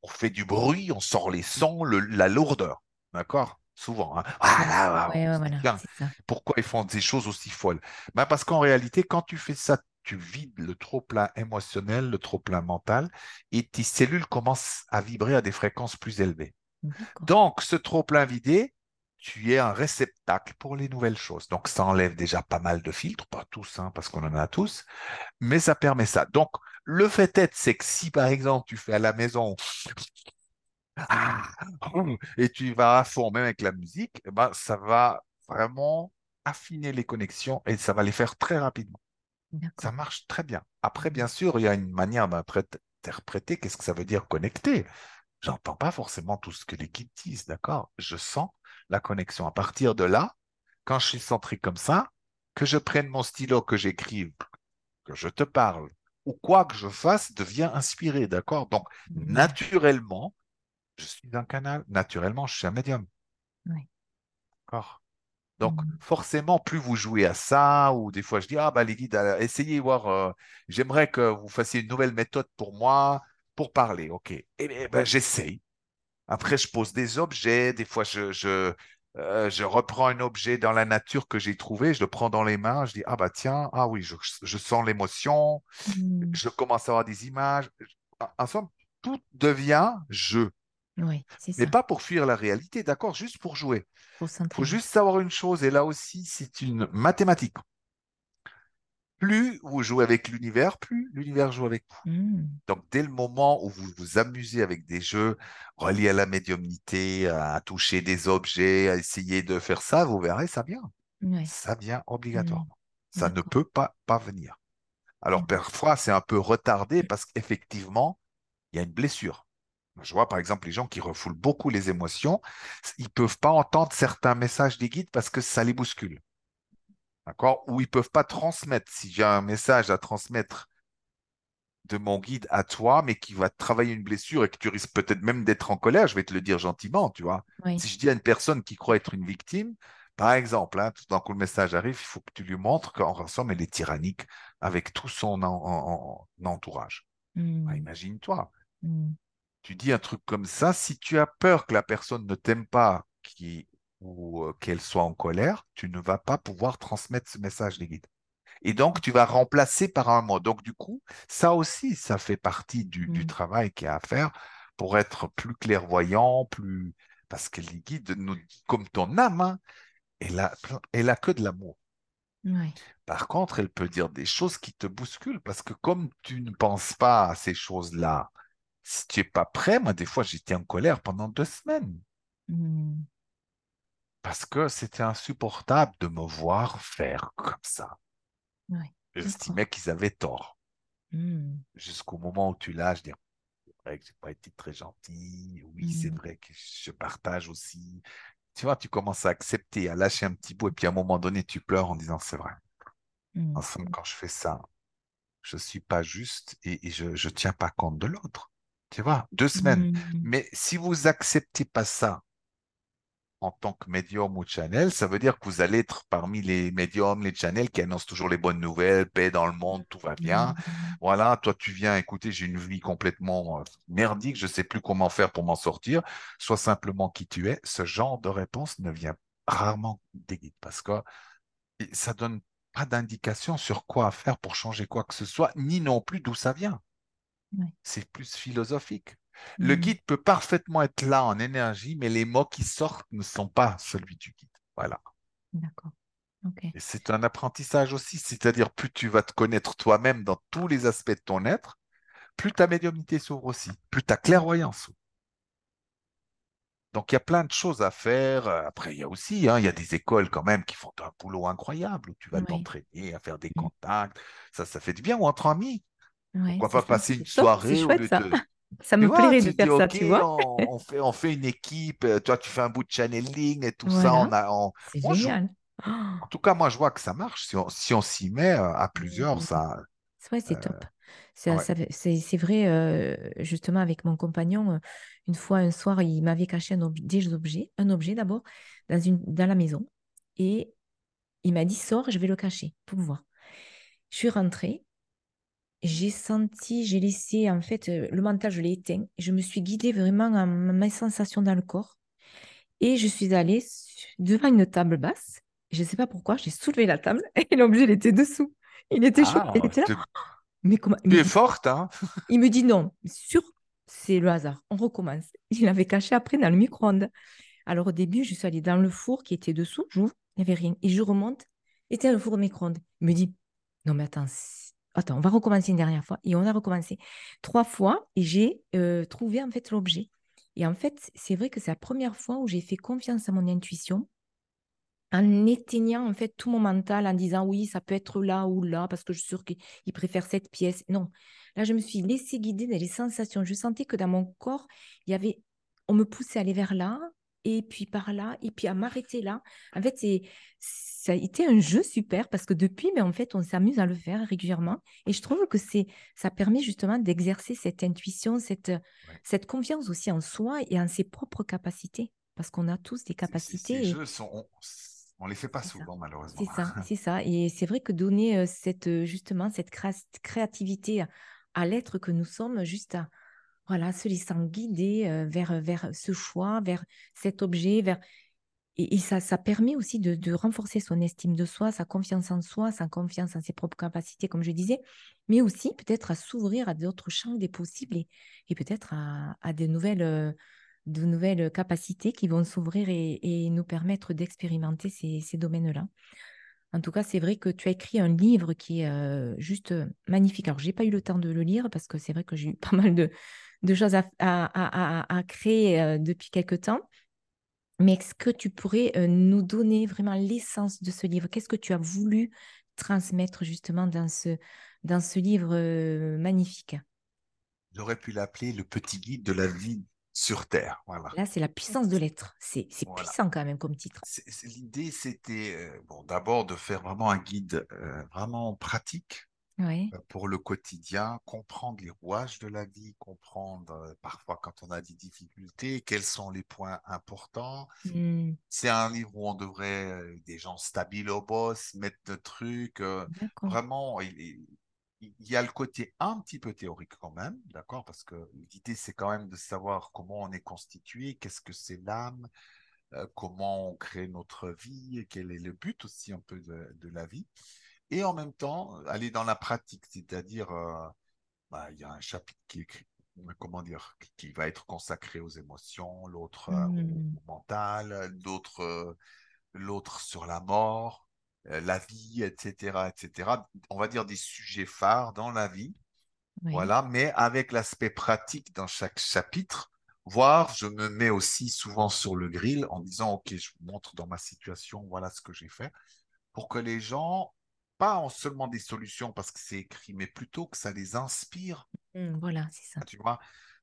Speaker 2: on fait du bruit, on sort les sons, le- la lourdeur. D'accord? Souvent. hein. Ah là,
Speaker 1: ouais, ouais, voilà, ça.
Speaker 2: pourquoi ils font des choses aussi folles? Ben parce qu'en réalité, quand tu fais ça, tu vides le trop-plein émotionnel, le trop-plein mental, et tes cellules commencent à vibrer à des fréquences plus élevées. Donc, ce trop-plein vidé, tu es un réceptacle pour les nouvelles choses. Donc, ça enlève déjà pas mal de filtres, pas tous, hein, parce qu'on en a tous, mais ça permet ça. Donc, le fait est, c'est que si, par exemple, tu fais à la maison ah, et tu vas à fond, même avec la musique, eh ben, ça va vraiment affiner les connexions et ça va les faire très rapidement. Ça marche très bien. Après, bien sûr, il y a une manière d'interpréter qu'est-ce que ça veut dire connecter. J'entends pas forcément tout ce que les guides disent, d'accord? Je sens la connexion. À partir de là, quand je suis centré comme ça, que je prenne mon stylo, que j'écrive, que je te parle, ou quoi que je fasse, devient inspiré, d'accord? Donc,
Speaker 1: Mhm.
Speaker 2: naturellement, je suis un canal, naturellement, je suis un médium,
Speaker 1: Ouais.
Speaker 2: d'accord? Donc,
Speaker 1: Mhm.
Speaker 2: forcément, plus vous jouez à ça, ou des fois je dis, ah bah les guides, euh, essayez voir, euh, j'aimerais que vous fassiez une nouvelle méthode pour moi, pour parler, ok. Eh bien, ben, j'essaye. Après, je pose des objets, des fois je, je, euh, je reprends un objet dans la nature que j'ai trouvé, je le prends dans les mains, je dis, ah bah tiens, ah oui, je, je sens l'émotion,
Speaker 1: Mhm.
Speaker 2: je commence à avoir des images. En somme, tout devient jeu,
Speaker 1: Ouais, c'est
Speaker 2: mais
Speaker 1: ça.
Speaker 2: pas pour fuir la réalité, d'accord, juste pour jouer. Il faut juste savoir une chose, et là aussi, c'est une mathématique. Plus vous jouez avec l'univers, plus l'univers joue avec vous.
Speaker 1: Mhm.
Speaker 2: Donc, dès le moment où vous vous amusez avec des jeux reliés à la médiumnité, à toucher des objets, à essayer de faire ça, vous verrez, ça vient. Ça vient
Speaker 1: Mhm.
Speaker 2: obligatoirement. Ça ne peut pas, pas venir. Alors, parfois, c'est un peu retardé parce qu'effectivement, il y a une blessure. Je vois par exemple les gens qui refoulent beaucoup les émotions, ils ne peuvent pas entendre certains messages des guides parce que ça les bouscule. D'accord? Ou ils ne peuvent pas transmettre. Si j'ai un message à transmettre de mon guide à toi, mais qui va travailler une blessure et que tu risques peut-être même d'être en colère, je vais te le dire gentiment, tu vois.
Speaker 1: Oui.
Speaker 2: Si je dis à une personne qui croit être une victime, par exemple, hein, tout d'un coup le message arrive, il faut que tu lui montres qu'en somme, elle est tyrannique avec tout son en- en- en entourage. Bah,
Speaker 1: Mhm.
Speaker 2: imagine-toi,
Speaker 1: Mhm.
Speaker 2: tu dis un truc comme ça, si tu as peur que la personne ne t'aime pas qui, ou euh, qu'elle soit en colère, tu ne vas pas pouvoir transmettre ce message des guides. Et donc, tu vas remplacer par un mot. Donc, du coup, ça aussi, ça fait partie du, du
Speaker 1: Mhm.
Speaker 2: travail qu'il y a à faire pour être plus clairvoyant, plus... Parce que les guides nous comme ton âme, hein, elle a, plein- elle a que de l'amour. Par contre, elle peut dire des choses qui te bousculent parce que comme tu ne penses pas à ces choses-là, si tu n'es pas prêt, moi, des fois, j'étais en colère pendant deux semaines
Speaker 1: Mhm.
Speaker 2: Parce que c'était insupportable de me voir faire comme ça.
Speaker 1: D'accord.
Speaker 2: J'estimais qu'ils avaient tort.
Speaker 1: Mhm.
Speaker 2: Jusqu'au moment où tu lâches, dire, c'est vrai que j'ai pas été très gentil, oui, c'est
Speaker 1: Mhm.
Speaker 2: vrai que je partage aussi. Tu vois, tu commences à accepter, à lâcher un petit bout, et puis à un moment donné, tu pleures en disant, c'est vrai.
Speaker 1: Mhm.
Speaker 2: En somme, quand je fais ça, je suis pas juste et, et je ne tiens pas compte de l'autre. Tu vois, deux semaines.
Speaker 1: Mhm.
Speaker 2: Mais si vous acceptez pas ça en tant que médium ou channel, ça veut dire que vous allez être parmi les médiums, les channels qui annoncent toujours les bonnes nouvelles, paix dans le monde, tout va bien.
Speaker 1: Mhm.
Speaker 2: Voilà, toi tu viens, écouter, j'ai une vie complètement euh, merdique, je sais plus comment faire pour m'en sortir. Sois simplement qui tu es. Ce genre de réponse ne vient rarement des guides parce que ça donne pas d'indication sur quoi faire pour changer quoi que ce soit, ni non plus d'où ça vient. C'est plus philosophique. Le
Speaker 1: Mhm.
Speaker 2: guide peut parfaitement être là en énergie, mais les mots qui sortent ne sont pas celui du guide. Voilà.
Speaker 1: D'accord.
Speaker 2: C'est un apprentissage aussi, c'est-à-dire plus tu vas te connaître toi-même dans tous les aspects de ton être, plus ta médiumnité s'ouvre aussi, plus ta clairvoyance s'ouvre. Donc il y a plein de choses à faire. Après, il y a aussi, hein, il y a des écoles quand même qui font un boulot incroyable où tu vas t'entraîner à faire des
Speaker 1: Mhm.
Speaker 2: contacts. Ça, ça fait du bien ou entre amis.
Speaker 1: Ouais,
Speaker 2: Pourquoi pas passer une soirée au lieu de,
Speaker 1: Ça me plairait de faire ça,
Speaker 2: OK,
Speaker 1: tu vois.
Speaker 2: on, on fait, on fait une équipe, euh, toi tu fais un bout de channeling et tout ça, on a, on,
Speaker 1: C'est
Speaker 2: on joue.
Speaker 1: génial.
Speaker 2: En tout cas, moi je vois que ça marche. Si on, si on s'y met euh, à plusieurs,
Speaker 1: Mhm.
Speaker 2: ça,
Speaker 1: Ouais, c'est
Speaker 2: euh,
Speaker 1: top. C'est c'est vrai, euh, justement, avec mon compagnon, euh, une fois, un soir, il m'avait caché un des objets, un objet d'abord, dans, une, dans la maison. Et il m'a dit, sors, je vais le cacher pour voir. Je suis rentrée, j'ai senti, j'ai laissé, en fait, euh, le mental, je l'ai éteint. Je me suis guidée vraiment à mes sensations dans le corps. Et je suis allée devant une table basse. Je ne sais pas pourquoi, j'ai soulevé la table et l'objet, il était dessous. Il était chaud, il était là.
Speaker 2: Mais comment Tu es forte, hein
Speaker 1: Il me dit non, sûr, c'est le hasard. On recommence. Il l'avait caché après dans le micro-ondes. Alors au début, je suis allée dans le four qui était dessous, j'ouvre, il n'y avait rien. Et je remonte, et c'était le four au micro-ondes. Il me dit non, mais attends, attends, on va recommencer une dernière fois. Et on a recommencé trois fois, et j'ai euh, trouvé en fait l'objet. Et en fait, c'est vrai que c'est la première fois où j'ai fait confiance à mon intuition en éteignant en fait tout mon mental en disant oui, ça peut être là ou là parce que je suis sûre qu'il préfère cette pièce. Non, là je me suis laissée guider dans les sensations. Je sentais que dans mon corps, il y avait, on me poussait à aller vers là et puis par là et puis à m'arrêter là. En fait, c'est ça a été un jeu super parce que depuis, mais en fait, on s'amuse à le faire régulièrement et je trouve que c'est ça permet justement d'exercer cette intuition, cette cette confiance aussi en soi et en ses propres capacités parce qu'on a tous des capacités.
Speaker 2: Ces, jeux sont on les fait pas souvent, malheureusement.
Speaker 1: C'est ça, c'est ça. Et c'est vrai que donner euh, cette, euh, justement cette créativité à, l'être que nous sommes, juste à voilà, se laissant guider euh, vers, vers ce choix, vers cet objet, vers... Et, ça, ça permet aussi de, renforcer son estime de soi, sa confiance en soi, sa confiance en ses propres capacités, comme je disais, mais aussi peut-être à s'ouvrir à d'autres champs des possibles et, peut-être à, à de nouvelles de nouvelles capacités qui vont s'ouvrir et, nous permettre d'expérimenter ces, domaines-là. En tout cas, c'est vrai que tu as écrit un livre qui est juste magnifique. Alors, je n'ai pas eu le temps de le lire parce que c'est vrai que j'ai eu pas mal de, choses à, créer depuis quelques temps. Mais est-ce que tu pourrais nous donner vraiment l'essence de ce livre? Qu'est-ce que tu as voulu transmettre justement dans ce, dans ce livre magnifique?
Speaker 2: J'aurais pu l'appeler le petit guide de la vie sur Terre. Voilà.
Speaker 1: Là, c'est la puissance de l'être. C'est puissant quand même comme titre.
Speaker 2: L'idée, c'était euh, bon, d'abord de faire vraiment un guide euh, vraiment pratique euh, pour le quotidien, comprendre les rouages de la vie, comprendre parfois quand on a des difficultés, quels sont les points importants. Mmh. C'est un livre où on devrait, des gens stabiles au boss, mettre de trucs. vraiment, il, il y a le côté un petit peu théorique quand même, d'accord Parce que l'idée, c'est quand même de savoir comment on est constitué, qu'est-ce que c'est l'âme, euh, comment on crée notre vie, quel est le but aussi un peu de, la vie. Et en même temps, aller dans la pratique, c'est-à-dire, euh, bah, il y a un chapitre qui écrit, comment dire, qui va être consacré aux émotions, l'autre euh, au, mmh. mental, l'autre sur la mort, euh, la vie, etc., etc. On va dire des sujets phares dans la vie. Voilà, mais avec l'aspect pratique dans chaque chapitre, voire je me mets aussi souvent sur le grill en disant, OK, je vous montre dans ma situation, voilà ce que j'ai fait, pour que les gens, pas en seulement des solutions parce que c'est écrit, mais plutôt que ça les inspire.
Speaker 1: Mmh, voilà, c'est ça.
Speaker 2: Tu vois,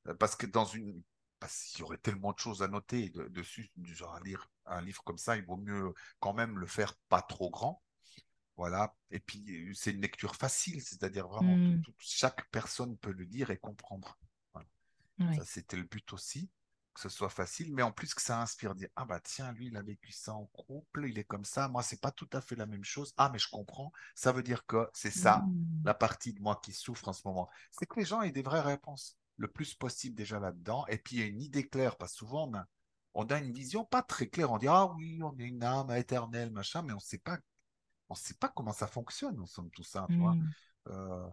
Speaker 2: euh, parce que dans une, parce qu'il y aurait tellement de choses à noter dessus, du genre à lire un livre comme ça, il vaut mieux quand même le faire pas trop grand. Voilà. Et puis, c'est une lecture facile, c'est-à-dire vraiment, mmh. chaque personne peut le lire et comprendre. Ça, c'était le but aussi, que ce soit facile, mais en plus que ça inspire, dire Ah, bah tiens, lui, il a vécu ça en couple, il est comme ça, moi, c'est pas tout à fait la même chose. Ah, mais je comprends. Ça veut dire que c'est ça, mmh. la partie de moi qui souffre en ce moment. C'est que les gens aient des vraies réponses le plus possible déjà là-dedans. Et puis, il y a une idée claire, parce que souvent, on a, une vision pas très claire. On dit, ah oui, on est une âme éternelle, machin, mais on ne sait pas, on sait pas comment ça fonctionne, nous sommes tout ça, tu vois. Hmm. Euh,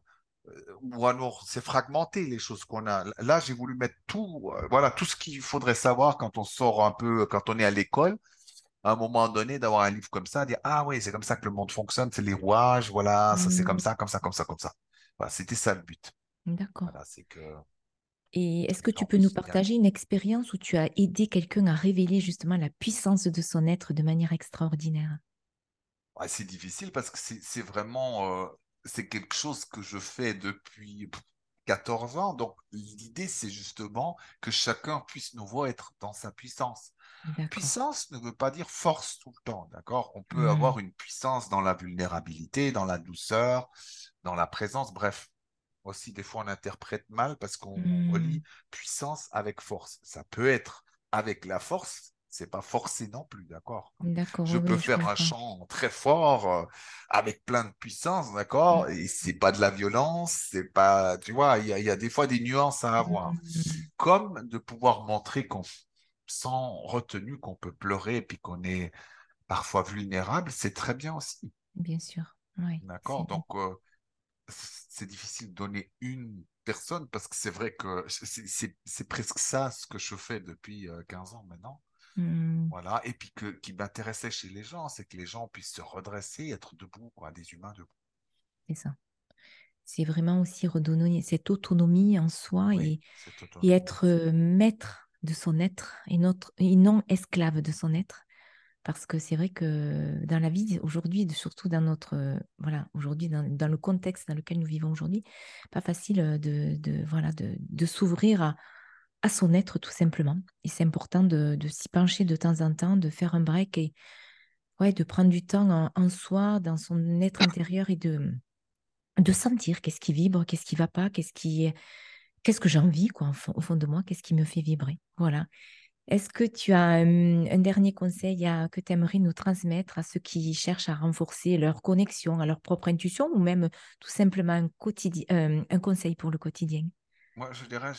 Speaker 2: euh, ou alors, c'est fragmenté les choses qu'on a. Là, j'ai voulu mettre tout, euh, voilà, tout ce qu'il faudrait savoir quand on sort un peu, quand on est à l'école à un moment donné d'avoir un livre comme ça, dire ah oui, c'est comme ça que le monde fonctionne, c'est les rouages, voilà, ça c'est comme hmm. ça, comme ça, comme ça, comme ça. Voilà, c'était ça le but.
Speaker 1: D'accord.
Speaker 2: Voilà, c'est que
Speaker 1: et est-ce que tu peux nous partager une expérience où tu as aidé quelqu'un à révéler justement la puissance de son être de manière extraordinaire?
Speaker 2: C'est difficile parce que c'est vraiment euh, c'est quelque chose que je fais depuis 14 ans. Donc l'idée, c'est justement que chacun puisse nous voir être dans sa puissance. Puissance ne veut pas dire force tout le temps, d'accord? On peut avoir mmh. une puissance dans la vulnérabilité, dans la douceur, dans la présence, bref. Aussi, des fois, on interprète mal parce qu'on
Speaker 1: Hmm,
Speaker 2: relie puissance avec force. Ça peut être avec la force, c'est pas forcé non plus, d'accord? Je
Speaker 1: oui,
Speaker 2: peux
Speaker 1: je
Speaker 2: faire un chant très fort, euh, avec plein de puissance, d'accord? Et c'est pas de la violence, c'est pas, tu vois, il y a, il y a des fois des nuances à avoir.
Speaker 1: Hmm,
Speaker 2: Comme de pouvoir montrer qu'on, sans retenue, qu'on peut pleurer et puis qu'on est parfois vulnérable, c'est très bien aussi,
Speaker 1: bien sûr, oui,
Speaker 2: d'accord? Donc, euh, c'est difficile de donner une personne parce que c'est vrai que c'est presque ça ce que je fais depuis euh, 15 ans maintenant.
Speaker 1: hmm,
Speaker 2: Voilà. Et puis que, qui m'intéressait chez les gens, c'est que les gens puissent se redresser, être debout, quoi, des humains debout.
Speaker 1: c'est ça. C'est vraiment aussi redonner cette autonomie en soi
Speaker 2: Oui,
Speaker 1: et, et être euh, maître de son être et, notre, et non esclave de son être. Parce que c'est vrai que dans la vie aujourd'hui, surtout dans notre, euh, voilà, aujourd'hui, dans, le contexte dans lequel nous vivons aujourd'hui, pas facile euh, de, voilà, de, s'ouvrir à, son être tout simplement. Et c'est important de, s'y pencher de temps en temps, de faire un break et ouais, de prendre du temps en, soi, dans son être intérieur et de, de sentir qu'est-ce qui vibre, qu'est-ce qui va pas, qu'est-ce qui, qu'est-ce que j'ai envie, quoi, au fond de moi, qu'est-ce qui me fait vibrer. Voilà. Est-ce que tu as un, un dernier conseil à- que tu aimerais nous transmettre à ceux qui cherchent à renforcer leur connexion, à leur propre intuition, ou même tout simplement un, quotidien, euh, un conseil pour le quotidien?
Speaker 2: Moi, je dirais,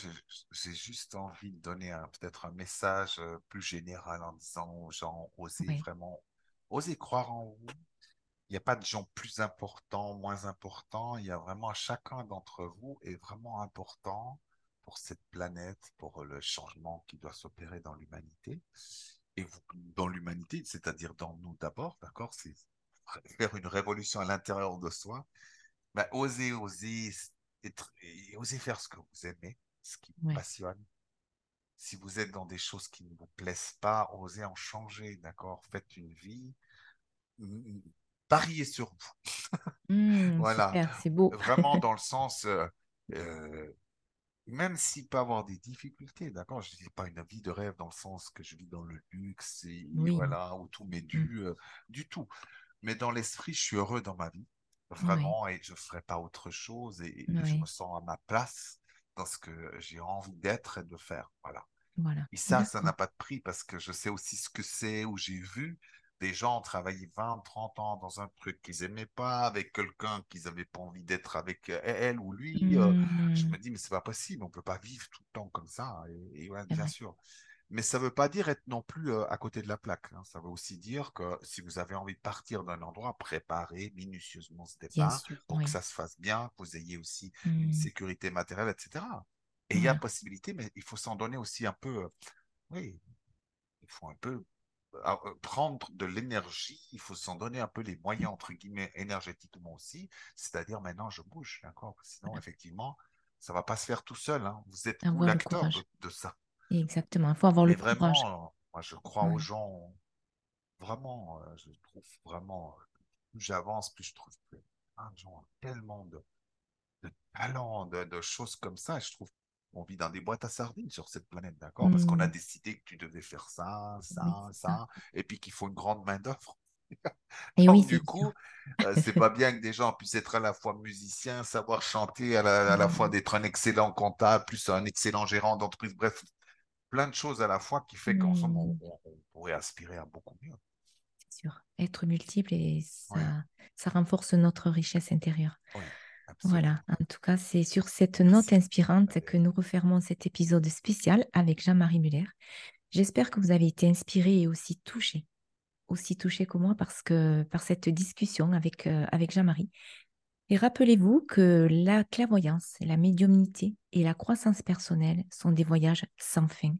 Speaker 2: j'ai juste envie de donner peut-être un message plus général en disant aux gens, osez
Speaker 1: Oui,
Speaker 2: vraiment, osez croire en vous. Il n'y a pas de gens plus importants, moins importants. Il y a vraiment chacun d'entre vous est vraiment important pour cette planète, pour le changement qui doit s'opérer dans l'humanité. Et vous, dans l'humanité, c'est-à-dire dans nous d'abord, d'accord? C'est faire une révolution à l'intérieur de soi. Ben, osez, osez être, et osez faire ce que vous aimez, ce qui vous passionne. Si vous êtes dans des choses qui ne vous plaisent pas, osez en changer, d'accord? Faites une vie, pariez sur vous.
Speaker 1: Hmm,
Speaker 2: Voilà,
Speaker 1: c'est beau.
Speaker 2: vraiment dans le sens, euh, euh, même s'il peut avoir des difficultés, d'accord? Je ne dis pas une vie de rêve dans le sens que je vis dans le luxe et
Speaker 1: Oui,
Speaker 2: voilà, où tout m'est
Speaker 1: hmm,
Speaker 2: dû, euh, du tout. Mais dans l'esprit, je suis heureux dans ma vie, vraiment, et je ne ferai pas autre chose et, et je me sens à ma place dans ce que j'ai envie d'être et de faire. Voilà.
Speaker 1: voilà.
Speaker 2: Et ça, ça n'a pas de prix parce que je sais aussi ce que c'est, où j'ai vu des gens travailler 20, 30 ans dans un truc qu'ils n'aimaient pas, avec quelqu'un qu'ils n'avaient pas envie d'être avec euh, elle ou lui. euh, je
Speaker 1: Hmm,
Speaker 2: me dis, mais c'est pas possible, on peut pas vivre tout le temps comme ça. Et, et ouais,
Speaker 1: c'est
Speaker 2: bien sûr. Mais ça ne veut pas dire être non plus euh, à côté de la plaque. hein. Ça veut aussi dire que si vous avez envie de partir d'un endroit, préparez minutieusement ce départ
Speaker 1: sûr,
Speaker 2: pour que ça se fasse bien, que vous ayez aussi une
Speaker 1: Hmm,
Speaker 2: sécurité matérielle, etc. Et il y a possibilité, mais il faut s'en donner aussi un peu. euh, oui, il faut un peu prendre de l'énergie, il faut s'en donner un peu les moyens, entre guillemets, énergétiquement aussi. C'est-à-dire maintenant, je bouge, d'accord? Sinon, effectivement, ça va pas se faire tout seul, hein. Vous êtes
Speaker 1: le
Speaker 2: l'acteur de, ça.
Speaker 1: Exactement, il faut avoir le
Speaker 2: Et
Speaker 1: courage.
Speaker 2: vraiment, euh, moi, je crois aux gens, vraiment, euh, je trouve vraiment, euh, plus j'avance, plus je trouve que plein de gens ont tellement de, de talent, de, de choses comme ça. Je trouve qu'on vit dans des boîtes à sardines sur cette planète, d'accord? Parce qu'on a
Speaker 1: Hmm,
Speaker 2: décidé que tu devais faire ça,
Speaker 1: oui,
Speaker 2: ça,
Speaker 1: ça.
Speaker 2: ça, et puis qu'il faut une grande main-d'œuvre.
Speaker 1: Et oui,
Speaker 2: Donc,
Speaker 1: c'est
Speaker 2: du coup, euh, c'est pas bien que des gens puissent être à la fois musiciens, savoir chanter, à la, à la fois
Speaker 1: Hmm,
Speaker 2: d'être un excellent comptable, plus un excellent gérant d'entreprise, bref, plein de choses à la fois qui fait qu'en somme, on,
Speaker 1: hmm,
Speaker 2: on- on pourrait aspirer à beaucoup mieux.
Speaker 1: c'est sûr. Être multiple et ça,
Speaker 2: Oui,
Speaker 1: ça renforce notre richesse intérieure.
Speaker 2: oui, absolument.
Speaker 1: Voilà, en tout cas, c'est sur cette note inspirante que nous refermons cet épisode spécial avec Jean-Marie Muller. J'espère que vous avez été inspiré et aussi touché, aussi touché que moi parce que, par cette discussion avec, euh, avec Jean-Marie. Et rappelez-vous que la clairvoyance, la médiumnité et la croissance personnelle sont des voyages sans fin.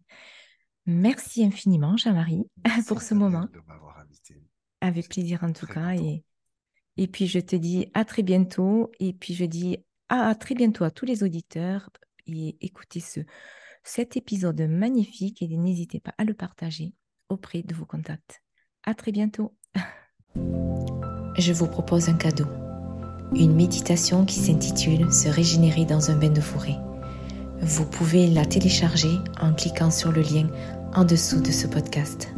Speaker 1: Merci infiniment, Jean-Marie, pour ce moment.
Speaker 2: De m'avoir invité.
Speaker 1: Avec plaisir en tout cas.
Speaker 2: content.
Speaker 1: Et, et puis je te dis à très bientôt. Et puis je dis à, très bientôt à tous les auditeurs. Et écoutez ce, cet épisode magnifique et n'hésitez pas à le partager auprès de vos contacts. À très bientôt. Je vous propose un cadeau. Une méditation qui s'intitule Se régénérer dans un bain de forêt. Vous pouvez la télécharger en cliquant sur le lien en dessous de ce podcast.